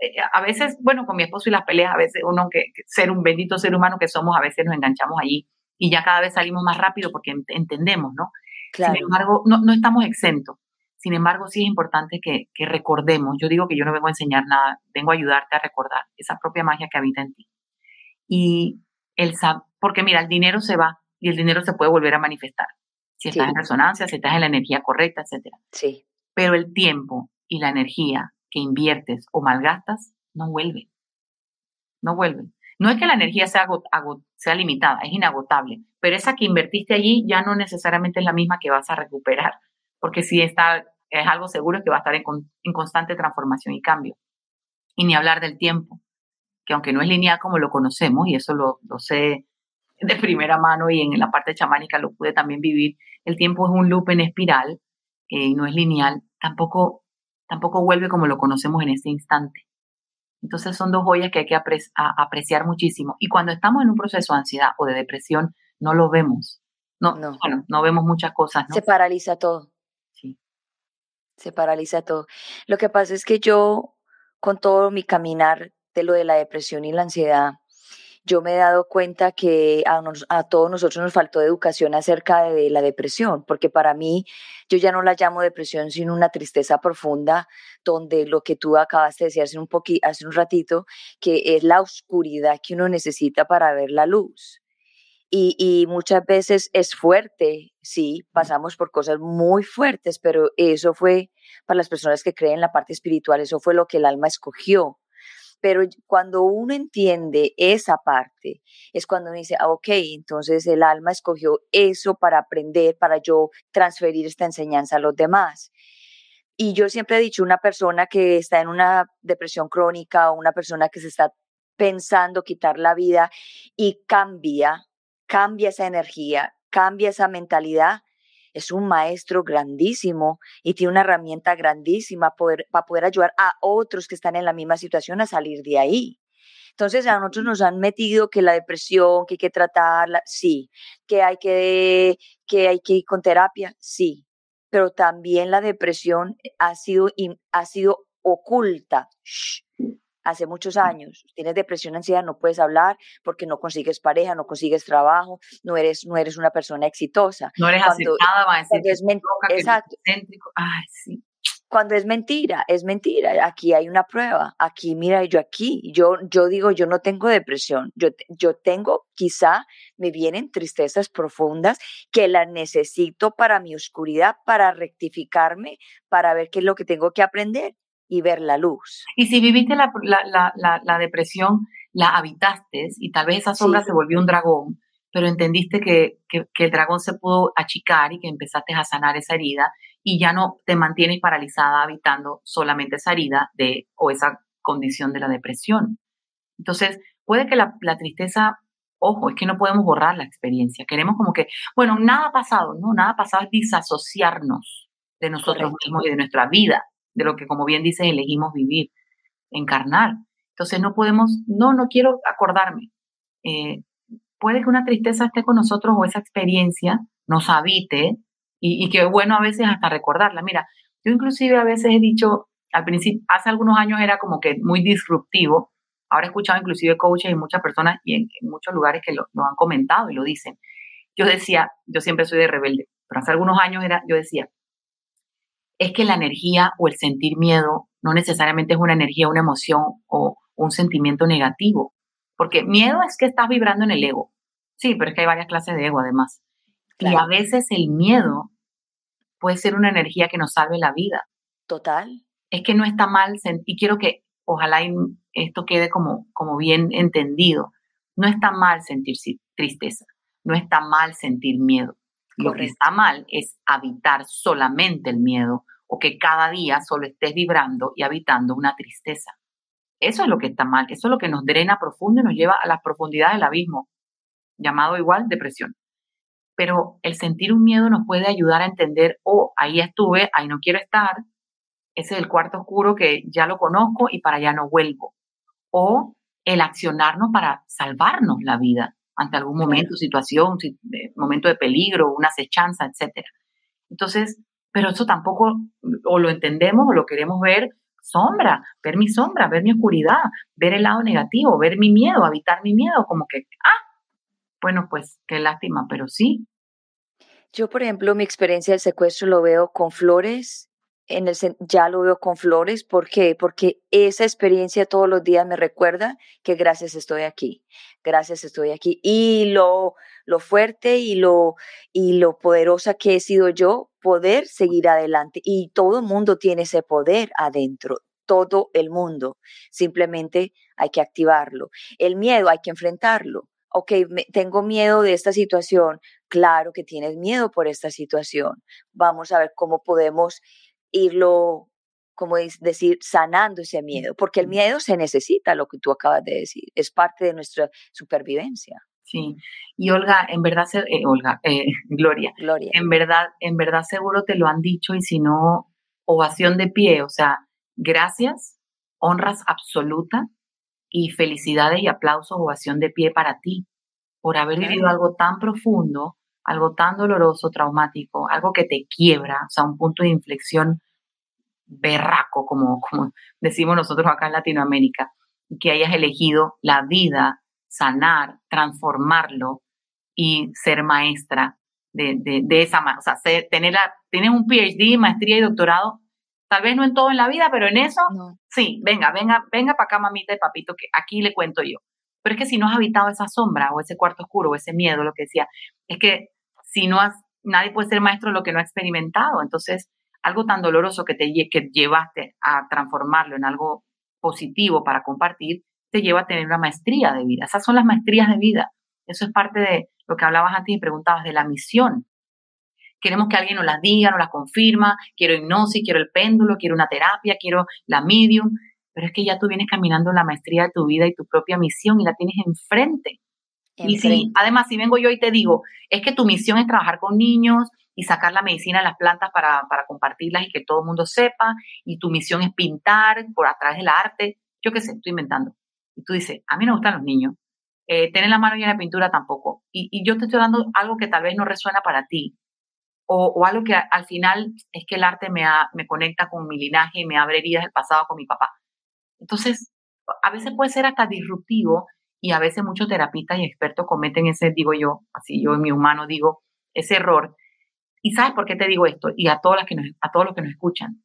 eh, a veces, bueno, con mi esposo y las peleas, a veces uno que, ser un bendito ser humano que somos, a veces nos enganchamos allí y ya cada vez salimos más rápido porque entendemos, ¿no? Sin embargo, no, no estamos exentos. Sin embargo, sí es importante que, recordemos, yo digo que yo no vengo a enseñar nada, vengo a ayudarte a recordar esa propia magia que habita en ti. Y el porque mira, el dinero se va y el dinero se puede volver a manifestar. Si estás en resonancia, si estás en la energía correcta, etc. Sí. Pero el tiempo y la energía que inviertes o malgastas no vuelve. No vuelve. No es que la energía sea, sea limitada, es inagotable, pero esa que invertiste allí ya no necesariamente es la misma que vas a recuperar, porque si está es algo seguro que va a estar en, constante transformación y cambio. Y ni hablar del tiempo, que aunque no es lineal como lo conocemos, y eso lo, sé de primera mano y en la parte chamánica lo pude también vivir, el tiempo es un loop en espiral eh, no es lineal, tampoco, tampoco vuelve como lo conocemos en este instante. Entonces son dos joyas que hay que apreciar muchísimo. Y cuando estamos en un proceso de ansiedad o de depresión, no lo vemos. No, no. Bueno, no vemos muchas cosas. Se paraliza todo se paraliza todo. Lo que pasa es que yo, con todo mi caminar de lo de la depresión y la ansiedad, yo me he dado cuenta que a, a, todos nosotros nos faltó educación acerca de, la depresión, porque para mí yo ya no la llamo depresión, sino una tristeza profunda, donde lo que tú acabaste de decir hace un, hace un ratito, que es la oscuridad que uno necesita para ver la luz y, muchas veces es fuerte, sí, pasamos por cosas muy fuertes, pero eso fue para las personas que creen en la parte espiritual, eso fue lo que el alma escogió. Pero cuando uno entiende esa parte, es cuando dice, ah, ok, entonces el alma escogió eso para aprender, para yo transferir esta enseñanza a los demás. Y yo siempre he dicho, una persona que está en una depresión crónica o una persona que se está pensando quitar la vida y cambia, cambia esa energía, cambia esa mentalidad, es un maestro grandísimo y tiene una herramienta grandísima para poder ayudar a otros que están en la misma situación a salir de ahí. Entonces a nosotros nos han metido que la depresión, que hay que tratarla, sí, que hay que, que hay que ir con terapia, sí, pero también la depresión ha sido, ha sido oculta hace muchos años. Tienes depresión, ansiedad, no puedes hablar porque no consigues pareja, no consigues trabajo, no eres, no eres una persona exitosa. No eres aceptada, va a decir es exacto. Ay, sí cuando es mentira, es mentira. Aquí hay una prueba. Aquí, mira, yo aquí, yo, yo digo, yo no tengo depresión. Yo, yo tengo, quizá me vienen tristezas profundas que las necesito para mi oscuridad, para rectificarme, para ver qué es lo que tengo que aprender y ver la luz. Y si viviste la, la, la, la depresión, la habitaste y tal vez esa sombra se volvió un dragón, pero entendiste que, que, que el dragón se pudo achicar y que empezaste a sanar esa herida y ya no te mantienes paralizada habitando solamente esa herida de, o esa condición de la depresión. Entonces, puede que la, tristeza, ojo, es que no podemos borrar la experiencia. Queremos como que, bueno, nada ha pasado, ¿no? Nada ha pasado es disasociarnos de nosotros mismos y de nuestra vida, de lo que, como bien dices, elegimos vivir, encarnar. Entonces, no podemos, no, no quiero acordarme. Eh, puede que una tristeza esté con nosotros o esa experiencia nos habite y, y que bueno a veces hasta recordarla. Mira, yo inclusive a veces he dicho, al principio, hace algunos años era como que muy disruptivo, ahora he escuchado inclusive coaches y muchas personas y en, muchos lugares que lo, lo, han comentado y lo dicen. Yo decía, yo siempre soy de rebelde, pero hace algunos años era, yo decía, es que la energía o el sentir miedo no necesariamente es una energía, una emoción o un sentimiento negativo, porque miedo es que estás vibrando en el ego. Sí, pero es que hay varias clases de ego además. Y a veces el miedo puede ser una energía que nos salve la vida. Total. Es que no está mal, y quiero que ojalá esto quede como, como bien entendido. No está mal sentir tristeza, no está mal sentir miedo. Lo que está mal es habitar solamente el miedo o que cada día solo estés vibrando y habitando una tristeza. Eso es lo que está mal, eso es lo que nos drena profundo y nos lleva a las profundidades del abismo, llamado igual depresión pero el sentir un miedo nos puede ayudar a entender, oh, ahí estuve, ahí no quiero estar, ese es el cuarto oscuro que ya lo conozco y para allá no vuelvo. O el accionarnos para salvarnos la vida ante algún momento, situación, momento de peligro, una acechanza, etc. Entonces, pero eso tampoco o lo entendemos o lo queremos ver sombra, ver mi sombra, ver mi oscuridad, ver el lado negativo, ver mi miedo, habitar mi miedo, como que, ah, bueno, pues qué lástima, pero sí. Yo, por ejemplo, mi experiencia del secuestro lo veo con flores, ya lo veo con flores, ¿por qué? Porque esa experiencia todos los días me recuerda que gracias estoy aquí, gracias estoy aquí. Y lo, lo fuerte y lo, y lo poderosa que he sido yo, poder seguir adelante. Y todo el mundo tiene ese poder adentro, todo el mundo. Simplemente hay que activarlo. El miedo hay que enfrentarlo ok, tengo miedo de esta situación. Claro que tienes miedo por esta situación. Vamos a ver cómo podemos irlo, como decir, sanando ese miedo, porque el miedo se necesita, lo que tú acabas de decir, es parte de nuestra supervivencia. Sí, y Olga, en verdad, eh, Olga, eh, Gloria, Gloria, en verdad, en verdad seguro te lo han dicho y si no, ovación de pie, o sea, gracias, honras absoluta y felicidades y aplausos, ovación de pie para ti, por haber vivido algo tan profundo, algo tan doloroso, traumático, algo que te quiebra, o sea, un punto de inflexión berraco, como, como decimos nosotros acá en Latinoamérica, y que hayas elegido la vida, sanar, transformarlo y ser maestra de, de, esa, o sea, tener la, tienes un PhD, maestría y doctorado Tal vez no en todo en la vida, pero en eso, sí, venga, venga, venga para acá, mamita y papito, que aquí le cuento yo. Pero es que si no has habitado esa sombra o ese cuarto oscuro o ese miedo, lo que decía, es que si no has, nadie puede ser maestro de lo que no ha experimentado. Entonces, algo tan doloroso que te que llevaste a transformarlo en algo positivo para compartir, te lleva a tener una maestría de vida. Esas son las maestrías de vida. Eso es parte de lo que hablabas antes y preguntabas de la misión queremos que alguien nos las diga, nos las confirma, quiero hipnosis, quiero el péndulo, quiero una terapia, quiero la medium, pero es que ya tú vienes caminando la maestría de tu vida y tu propia misión y la tienes enfrente. Y si, además, si vengo yo y te digo, es que tu misión es trabajar con niños y sacar la medicina de las plantas para, para compartirlas y que todo el mundo sepa, y tu misión es pintar por a través del arte, yo qué sé, estoy inventando. Y tú dices, a mí no me gustan los niños, eh, tener la mano llena de pintura tampoco. Y, y, yo te estoy dando algo que tal vez no resuena para ti, o, o algo que al final es que el arte me, me conecta con mi linaje y me abre heridas del pasado con mi papá. Entonces, a veces puede ser hasta disruptivo y a veces muchos terapistas y expertos cometen ese, digo yo, así yo en mi humano digo, ese error. ¿Y sabes por qué te digo esto? Y a, todas las que a todos los que nos escuchan.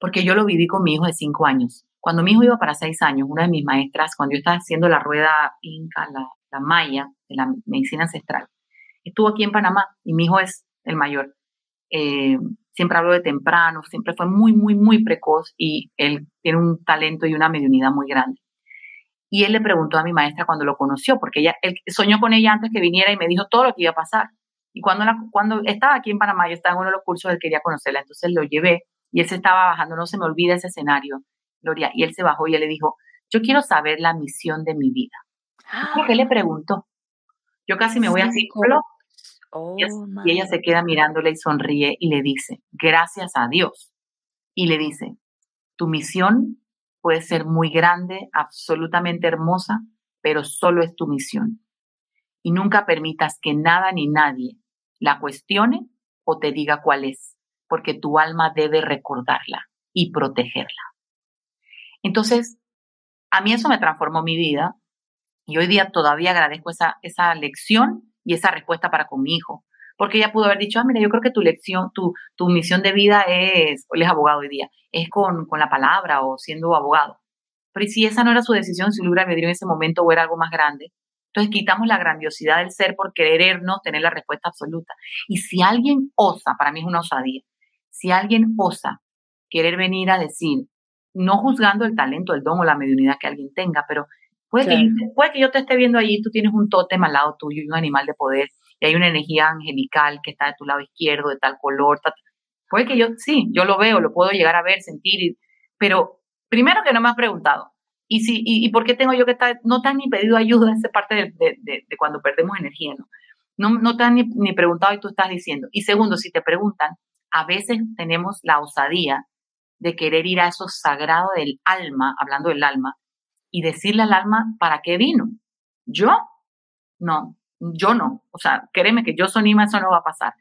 Porque yo lo viví con mi hijo de cinco años. Cuando mi hijo iba para seis años, una de mis maestras, cuando yo estaba haciendo la rueda inca, la, la maya de la medicina ancestral, estuvo aquí en Panamá y mi hijo es el mayor. Eh, siempre hablo de temprano, siempre fue muy, muy, muy precoz y él tiene un talento y una mediunidad muy grande. Y él le preguntó a mi maestra cuando lo conoció, porque ella él soñó con ella antes que viniera y me dijo todo lo que iba a pasar. Y cuando, cuando estaba aquí en Panamá, yo estaba en uno de los cursos, él quería conocerla, entonces lo llevé y él se estaba bajando, no se me olvida ese escenario, Gloria, y él se bajó y él le dijo, yo quiero saber la misión de mi vida. ¿Por qué le preguntó? Yo casi me voy así, oh, y ella se queda mirándole y sonríe y le dice, gracias a Dios. Y le dice, tu misión puede ser muy grande, absolutamente hermosa, pero solo es tu misión. Y nunca permitas que nada ni nadie la cuestione o te diga cuál es, porque tu alma debe recordarla y protegerla. Entonces, a mí eso me transformó mi vida y hoy día todavía agradezco esa, esa lección y esa respuesta para con mi hijo, porque ella pudo haber dicho, ah, mira, yo creo que tu lección, tu, tu misión de vida es, él es abogado hoy día, es con, con la palabra o siendo abogado. Pero si esa no era su decisión, si lo hubiera en ese momento o era algo más grande, entonces quitamos la grandiosidad del ser por querernos tener la respuesta absoluta. Y si alguien osa, para mí es una osadía, si alguien osa querer venir a decir, no juzgando el talento, el don o la mediunidad que alguien tenga, pero puede, que, puede que yo te esté viendo allí, tú tienes un tótem al lado tuyo y un animal de poder, y hay una energía angelical que está de tu lado izquierdo, de tal color. puede que yo, sí, yo lo veo, lo puedo llegar a ver, sentir, pero primero que no me has preguntado. Y, si, y, por qué tengo yo que estar, no te han ni pedido ayuda, esa parte de, de, de, cuando perdemos energía, ¿no? No, no te han ni, ni preguntado y tú estás diciendo. Y segundo, si te preguntan, a veces tenemos la osadía de querer ir a eso sagrado del alma, hablando del alma, y decirle al alma para qué vino. Yo, no, yo no. O sea, créeme que yo sonima, eso no va a pasar.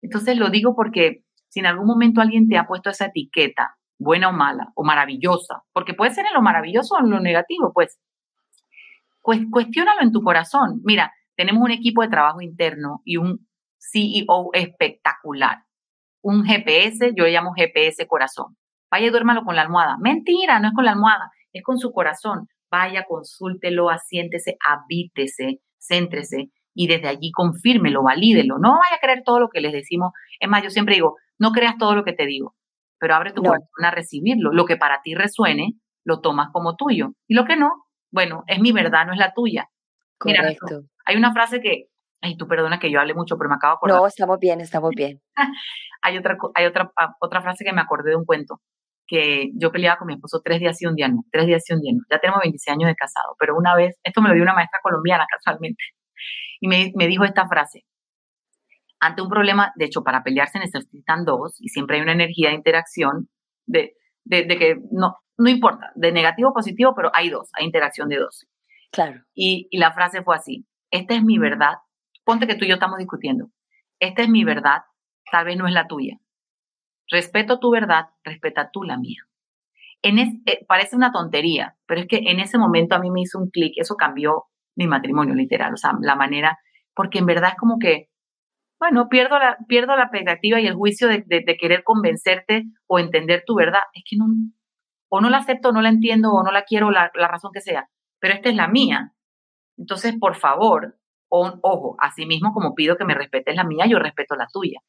Entonces lo digo porque si en algún momento alguien te ha puesto esa etiqueta, buena o mala, o maravillosa, porque puede ser en lo maravilloso o en lo negativo, pues, pues cuestiónalo en tu corazón. Mira, tenemos un equipo de trabajo interno y un CEO espectacular. Un GPS, yo llamo GPS corazón. Vaya duérmalo con la almohada. Mentira, no es con la almohada, es con su corazón. Vaya, consúltelo, asiéntese, habítese, céntrese y desde allí confírmelo, valídelo. No vaya a creer todo lo que les decimos. Es más, yo siempre digo, no creas todo lo que te digo, pero abre tu corazón a recibirlo. Lo que para ti resuene, lo tomas como tuyo. Y lo que no, bueno, es mi verdad, no es la tuya. Correcto. Mira, hay una frase que, ay, tú perdona que yo hable mucho, pero me acabo de acordar. No, estamos bien, estamos bien. hay otra, hay otra, ah, otra frase que me acordé de un cuento que yo peleaba con mi esposo tres días y un día no, tres días y un día no. Ya tenemos 26 años de casado, pero una vez, esto me lo dio una maestra colombiana casualmente, y me, me dijo esta frase. Ante un problema, de hecho, para pelearse necesitan dos y siempre hay una energía de interacción de, de, que no, no importa, de negativo o positivo, pero hay dos, hay interacción de dos. Claro. Y, y la frase fue así, esta es mi verdad, ponte que tú y yo estamos discutiendo, esta es mi verdad, tal vez no es la tuya. Respeto tu verdad, respeta tú la mía. En eh, parece una tontería, pero es que en ese momento a mí me hizo un clic, eso cambió mi matrimonio literal, o sea, la manera, porque en verdad es como que, bueno, pierdo la, pierdo la expectativa y el juicio de, querer convencerte o entender tu verdad. Es que no, o no la acepto, o no la entiendo, o no la quiero, la, la razón que sea, pero esta es la mía. Entonces, por favor, o, ojo, así mismo como pido que me respetes la mía, yo respeto la tuya.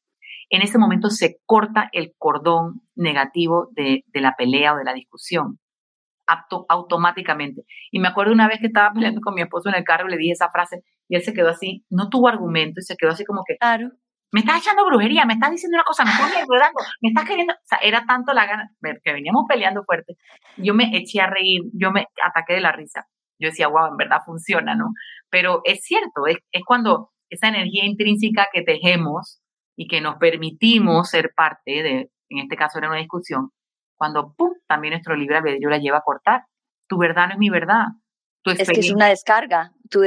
En ese momento se corta el cordón negativo de, de la pelea o de la discusión automáticamente. Y me acuerdo una vez que estaba peleando con mi esposo en el carro, le dije esa frase y él se quedó así, no tuvo argumento y se quedó así como que, claro. me estás echando brujería, me estás diciendo una cosa, me estás enredando, me estás queriendo, o sea, era tanto la gana, que veníamos peleando fuerte, yo me eché a reír, yo me ataqué de la risa, yo decía, wow, en verdad funciona, ¿no? Pero es cierto, es, es cuando esa energía intrínseca que tejemos y que nos permitimos ser parte de, en este caso era una discusión, cuando ¡pum! también nuestro libre albedrío la lleva a cortar. Tu verdad no es mi verdad. es que es una descarga, tú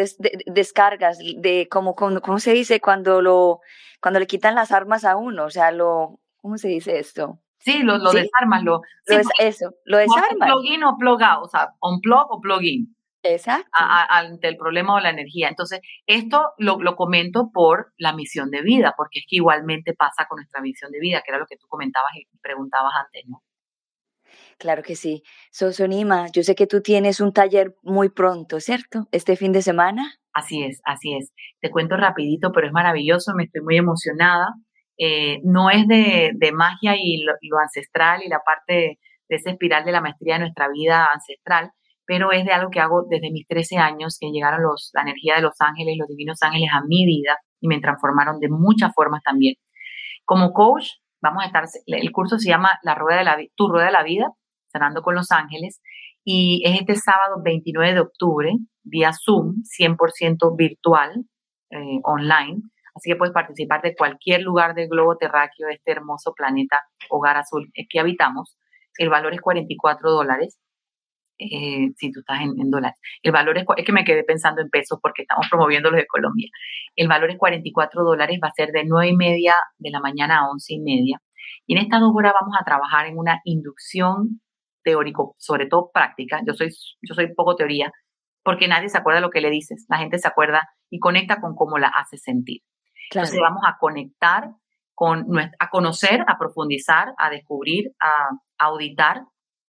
descargas de como, ¿cómo se dice? Cuando lo, cuando le quitan las armas a uno, o sea, lo, ¿cómo se dice esto? Sí, lo, lo desarmas, lo, eso, lo desarmas. Plugin o plug out, o sea, on plug o plugin. Exacto. ante el problema o la energía. Entonces, esto lo, lo, comento por la misión de vida, porque es que igualmente pasa con nuestra misión de vida, que era lo que tú comentabas y preguntabas antes, ¿no? Claro que sí. Sosonima, yo sé que tú tienes un taller muy pronto, ¿cierto? Este fin de semana. Así es, así es. Te cuento rapidito, pero es maravilloso, me estoy muy emocionada. Eh, no es de, de magia y lo, ancestral y la parte de, de esa espiral de la maestría de nuestra vida ancestral, pero es de algo que hago desde mis 13 años, que llegaron los, la energía de los ángeles, los divinos ángeles a mi vida y me transformaron de muchas formas también. Como coach, vamos a estar, el curso se llama La Rueda de la, Tu Rueda de la Vida, sanando con los ángeles, y es este sábado 29 de octubre, vía Zoom, 100% virtual, eh, online, así que puedes participar de cualquier lugar del globo terráqueo de este hermoso planeta hogar azul que habitamos. El valor es 44 dólares eh, si tú estás en, dólares. El valor es, es, que me quedé pensando en pesos porque estamos promoviendo los de Colombia. El valor es 44 dólares, va a ser de 9 y media de la mañana a 11 y media. Y en estas dos horas vamos a trabajar en una inducción teórico, sobre todo práctica. Yo soy, yo soy poco teoría, porque nadie se acuerda de lo que le dices. La gente se acuerda y conecta con cómo la hace sentir. Entonces vamos a conectar con, a conocer, a profundizar, a descubrir, a auditar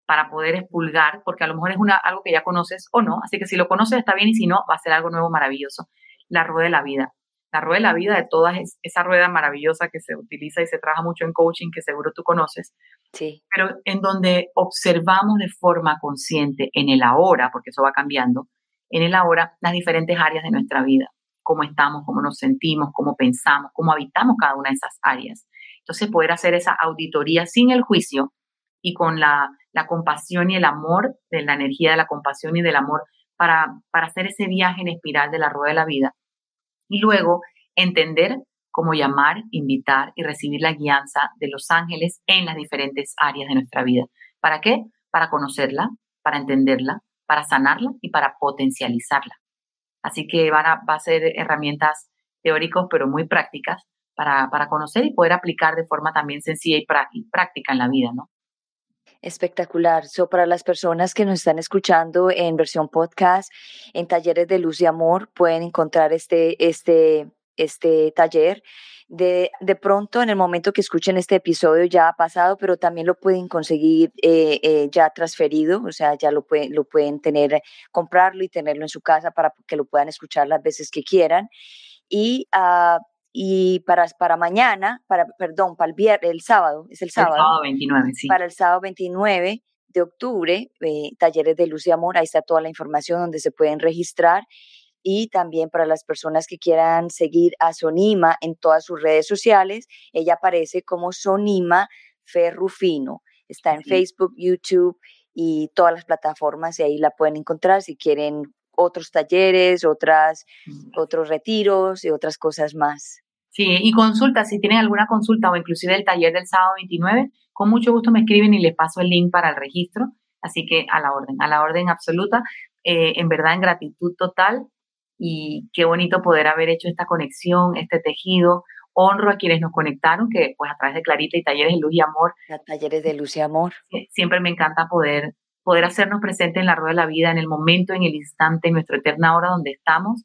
para poder expulgar, porque a lo mejor es una, algo que ya conoces o no. Así que si lo conoces está bien y si no, va a ser algo nuevo maravilloso. La rueda de la vida. La rueda de la vida de todas es esa rueda maravillosa que se utiliza y se trabaja mucho en coaching, que seguro tú conoces. Sí. Pero en donde observamos de forma consciente en el ahora, porque eso va cambiando, en el ahora las diferentes áreas de nuestra vida, cómo estamos, cómo nos sentimos, cómo pensamos, cómo habitamos cada una de esas áreas. Entonces, poder hacer esa auditoría sin el juicio y con la la compasión y el amor, de la energía de la compasión y del amor para, para hacer ese viaje en espiral de la rueda de la vida. Y luego entender cómo llamar, invitar y recibir la guianza de los ángeles en las diferentes áreas de nuestra vida. ¿Para qué? Para conocerla, para entenderla, para sanarla y para potencializarla. Así que van a, va a ser herramientas teóricas, pero muy prácticas para, para conocer y poder aplicar de forma también sencilla y, práctica en la vida, ¿no? Espectacular. So, para las personas que nos están escuchando en versión podcast, en Talleres de Luz y Amor, pueden encontrar este, este, este taller. De, de pronto, en el momento que escuchen este episodio ya ha pasado, pero también lo pueden conseguir eh, eh, ya transferido, o sea, ya lo pueden, lo pueden tener, comprarlo y tenerlo en su casa para que lo puedan escuchar las veces que quieran. Y uh, y para, para mañana, para, perdón, para el, viernes, el sábado, es el sábado. El sábado 29, sí. Para el sábado 29 de octubre, eh, talleres de luz y amor, ahí está toda la información donde se pueden registrar. Y también para las personas que quieran seguir a Sonima en todas sus redes sociales, ella aparece como Sonima Ferrufino. Está en Facebook, YouTube y todas las plataformas y ahí la pueden encontrar si quieren otros talleres, otras, otros retiros y otras cosas más. Sí, y consulta, si tienen alguna consulta o inclusive el taller del sábado 29, con mucho gusto me escriben y les paso el link para el registro. Así que a la orden, a la orden absoluta, eh, en verdad en gratitud total y qué bonito poder haber hecho esta conexión, este tejido. Honro a quienes nos conectaron, que pues a través de Clarita y Talleres de Luz y Amor. talleres de Luz y Amor. Siempre me encanta poder, poder hacernos presentes en la rueda de la vida, en el momento, en el instante, en nuestra eterna hora donde estamos,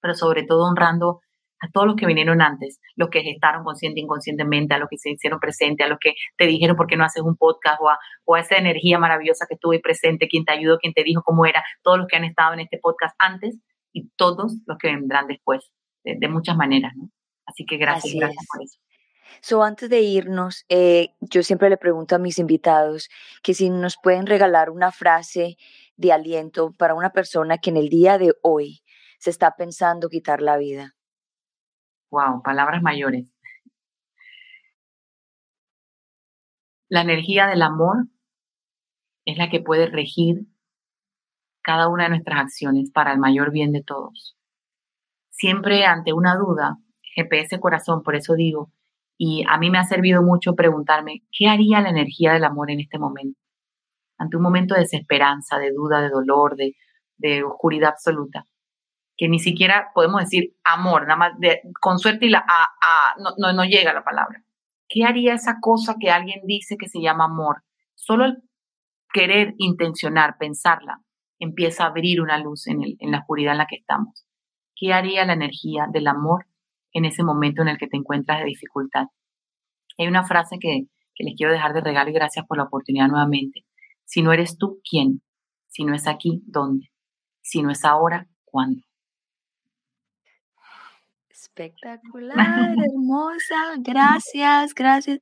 pero sobre todo honrando a todos los que vinieron antes, los que gestaron consciente e inconscientemente, a los que se hicieron presente, a los que te dijeron por qué no haces un podcast o a, o a esa energía maravillosa que estuve presente, quien te ayudó, quien te dijo cómo era, todos los que han estado en este podcast antes y todos los que vendrán después, de, muchas maneras, ¿no? Así que gracias, gracias por eso. So, antes de irnos, eh, yo siempre le pregunto a mis invitados que si nos pueden regalar una frase de aliento para una persona que en el día de hoy se está pensando quitar la vida. Wow, palabras mayores. La energía del amor es la que puede regir cada una de nuestras acciones para el mayor bien de todos. Siempre ante una duda, GPS corazón, por eso digo, y a mí me ha servido mucho preguntarme, ¿qué haría la energía del amor en este momento? Ante un momento de desesperanza, de duda, de dolor, de, de oscuridad absoluta, que ni siquiera podemos decir amor, nada más con suerte y la no, no, llega la palabra. ¿Qué haría esa cosa que alguien dice que se llama amor? Solo el querer intencionar, pensarla, empieza a abrir una luz en, en la oscuridad en la que estamos. ¿Qué haría la energía del amor en ese momento en el que te encuentras de dificultad? Hay una frase que, que les quiero dejar de regalo y gracias por la oportunidad nuevamente. Si no eres tú, ¿quién? Si no es aquí, ¿dónde? Si no es ahora, ¿cuándo? Espectacular, hermosa. Gracias, gracias.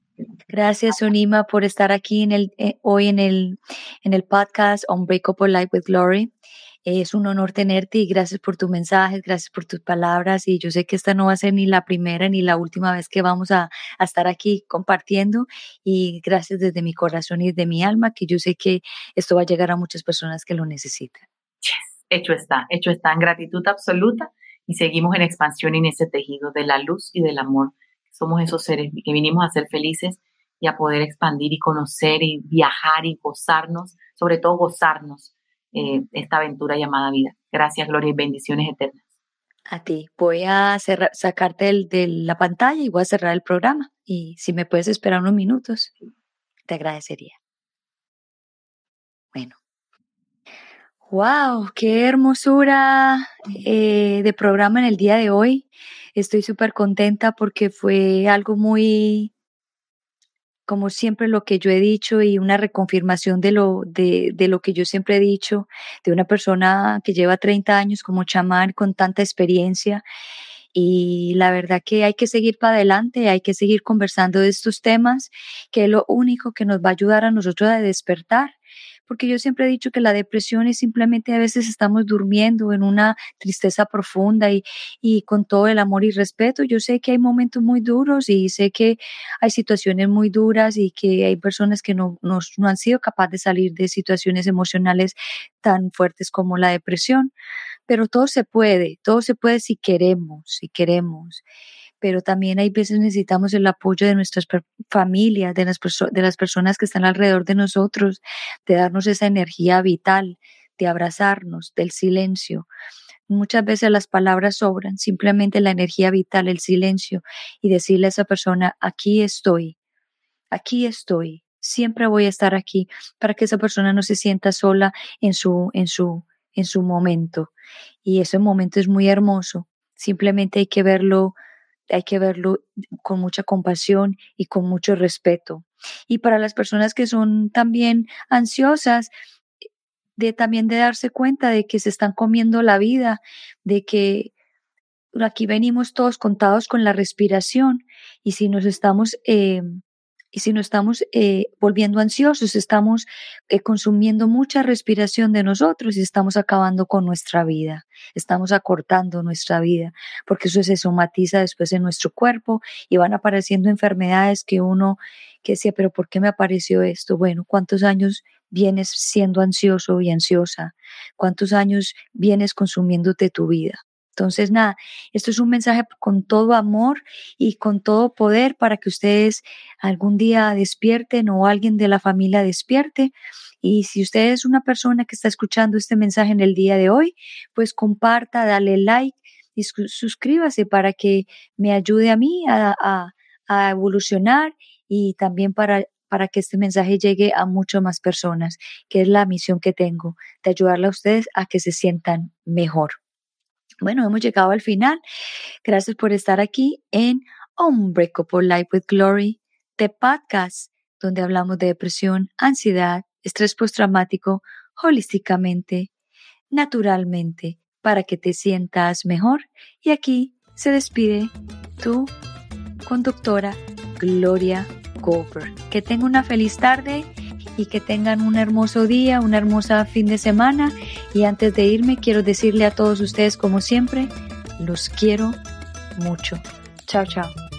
Gracias, Unima, por estar aquí en el, eh, hoy en el, en el podcast Unbreakable Life with Glory. Es un honor tenerte y gracias por tus mensajes, gracias por tus palabras. Y yo sé que esta no va a ser ni la primera ni la última vez que vamos a, estar aquí compartiendo. Y gracias desde mi corazón y desde mi alma, que yo sé que esto va a llegar a muchas personas que lo necesitan. Hecho está, hecho está en gratitud absoluta y seguimos en expansión en ese tejido de la luz y del amor. Somos esos seres que vinimos a ser felices y a poder expandir y conocer y viajar y gozarnos, sobre todo gozarnos eh, esta aventura llamada vida. Gracias, Gloria, y bendiciones eternas. A ti. Voy a sacarte de la pantalla y voy a cerrar el programa. Y si me puedes esperar unos minutos, te agradecería. Bueno, Wow, qué hermosura eh, de programa en el día de hoy. Estoy súper contenta porque fue algo muy, como siempre, lo que yo he dicho y una reconfirmación de lo, de, de lo que yo siempre he dicho, de una persona que lleva 30 años como chamán con tanta experiencia. Y la verdad que hay que seguir para adelante, hay que seguir conversando de estos temas, que es lo único que nos va a ayudar a nosotros a despertar porque yo siempre he dicho que la depresión es simplemente a veces estamos durmiendo en una tristeza profunda y, y con todo el amor y respeto. Yo sé que hay momentos muy duros y sé que hay situaciones muy duras y que hay personas que no, no, no han sido capaces de salir de situaciones emocionales tan fuertes como la depresión. Pero todo se puede, todo se puede si queremos, si queremos pero también hay veces necesitamos el apoyo de nuestras familias, de las, de las personas que están alrededor de nosotros, de darnos esa energía vital, de abrazarnos, del silencio. Muchas veces las palabras sobran, simplemente la energía vital, el silencio y decirle a esa persona, aquí estoy, aquí estoy, siempre voy a estar aquí para que esa persona no se sienta sola en su, en su, en su momento. Y ese momento es muy hermoso. Simplemente hay que verlo hay que verlo con mucha compasión y con mucho respeto. Y para las personas que son también ansiosas, de también de darse cuenta de que se están comiendo la vida, de que aquí venimos todos contados con la respiración y si nos estamos eh, y si no estamos eh, volviendo ansiosos, estamos eh, consumiendo mucha respiración de nosotros y estamos acabando con nuestra vida, estamos acortando nuestra vida, porque eso se somatiza después en nuestro cuerpo y van apareciendo enfermedades que uno que decía, pero ¿por qué me apareció esto? Bueno, ¿cuántos años vienes siendo ansioso y ansiosa? ¿Cuántos años vienes consumiéndote tu vida? Entonces, nada, esto es un mensaje con todo amor y con todo poder para que ustedes algún día despierten o alguien de la familia despierte. Y si usted es una persona que está escuchando este mensaje en el día de hoy, pues comparta, dale like y suscríbase para que me ayude a mí a, evolucionar y también para para que este mensaje llegue a muchas más personas, que es la misión que tengo, de ayudarle a ustedes a que se sientan mejor. Bueno, hemos llegado al final. Gracias por estar aquí en Unbreakable Life with Glory, de podcast, donde hablamos de depresión, ansiedad, estrés postraumático, holísticamente, naturalmente, para que te sientas mejor. Y aquí se despide tu conductora Gloria Goldberg. Que tenga una feliz tarde y que tengan un hermoso día, una hermosa fin de semana. Y antes de irme, quiero decirle a todos ustedes, como siempre, los quiero mucho. Chao, chao.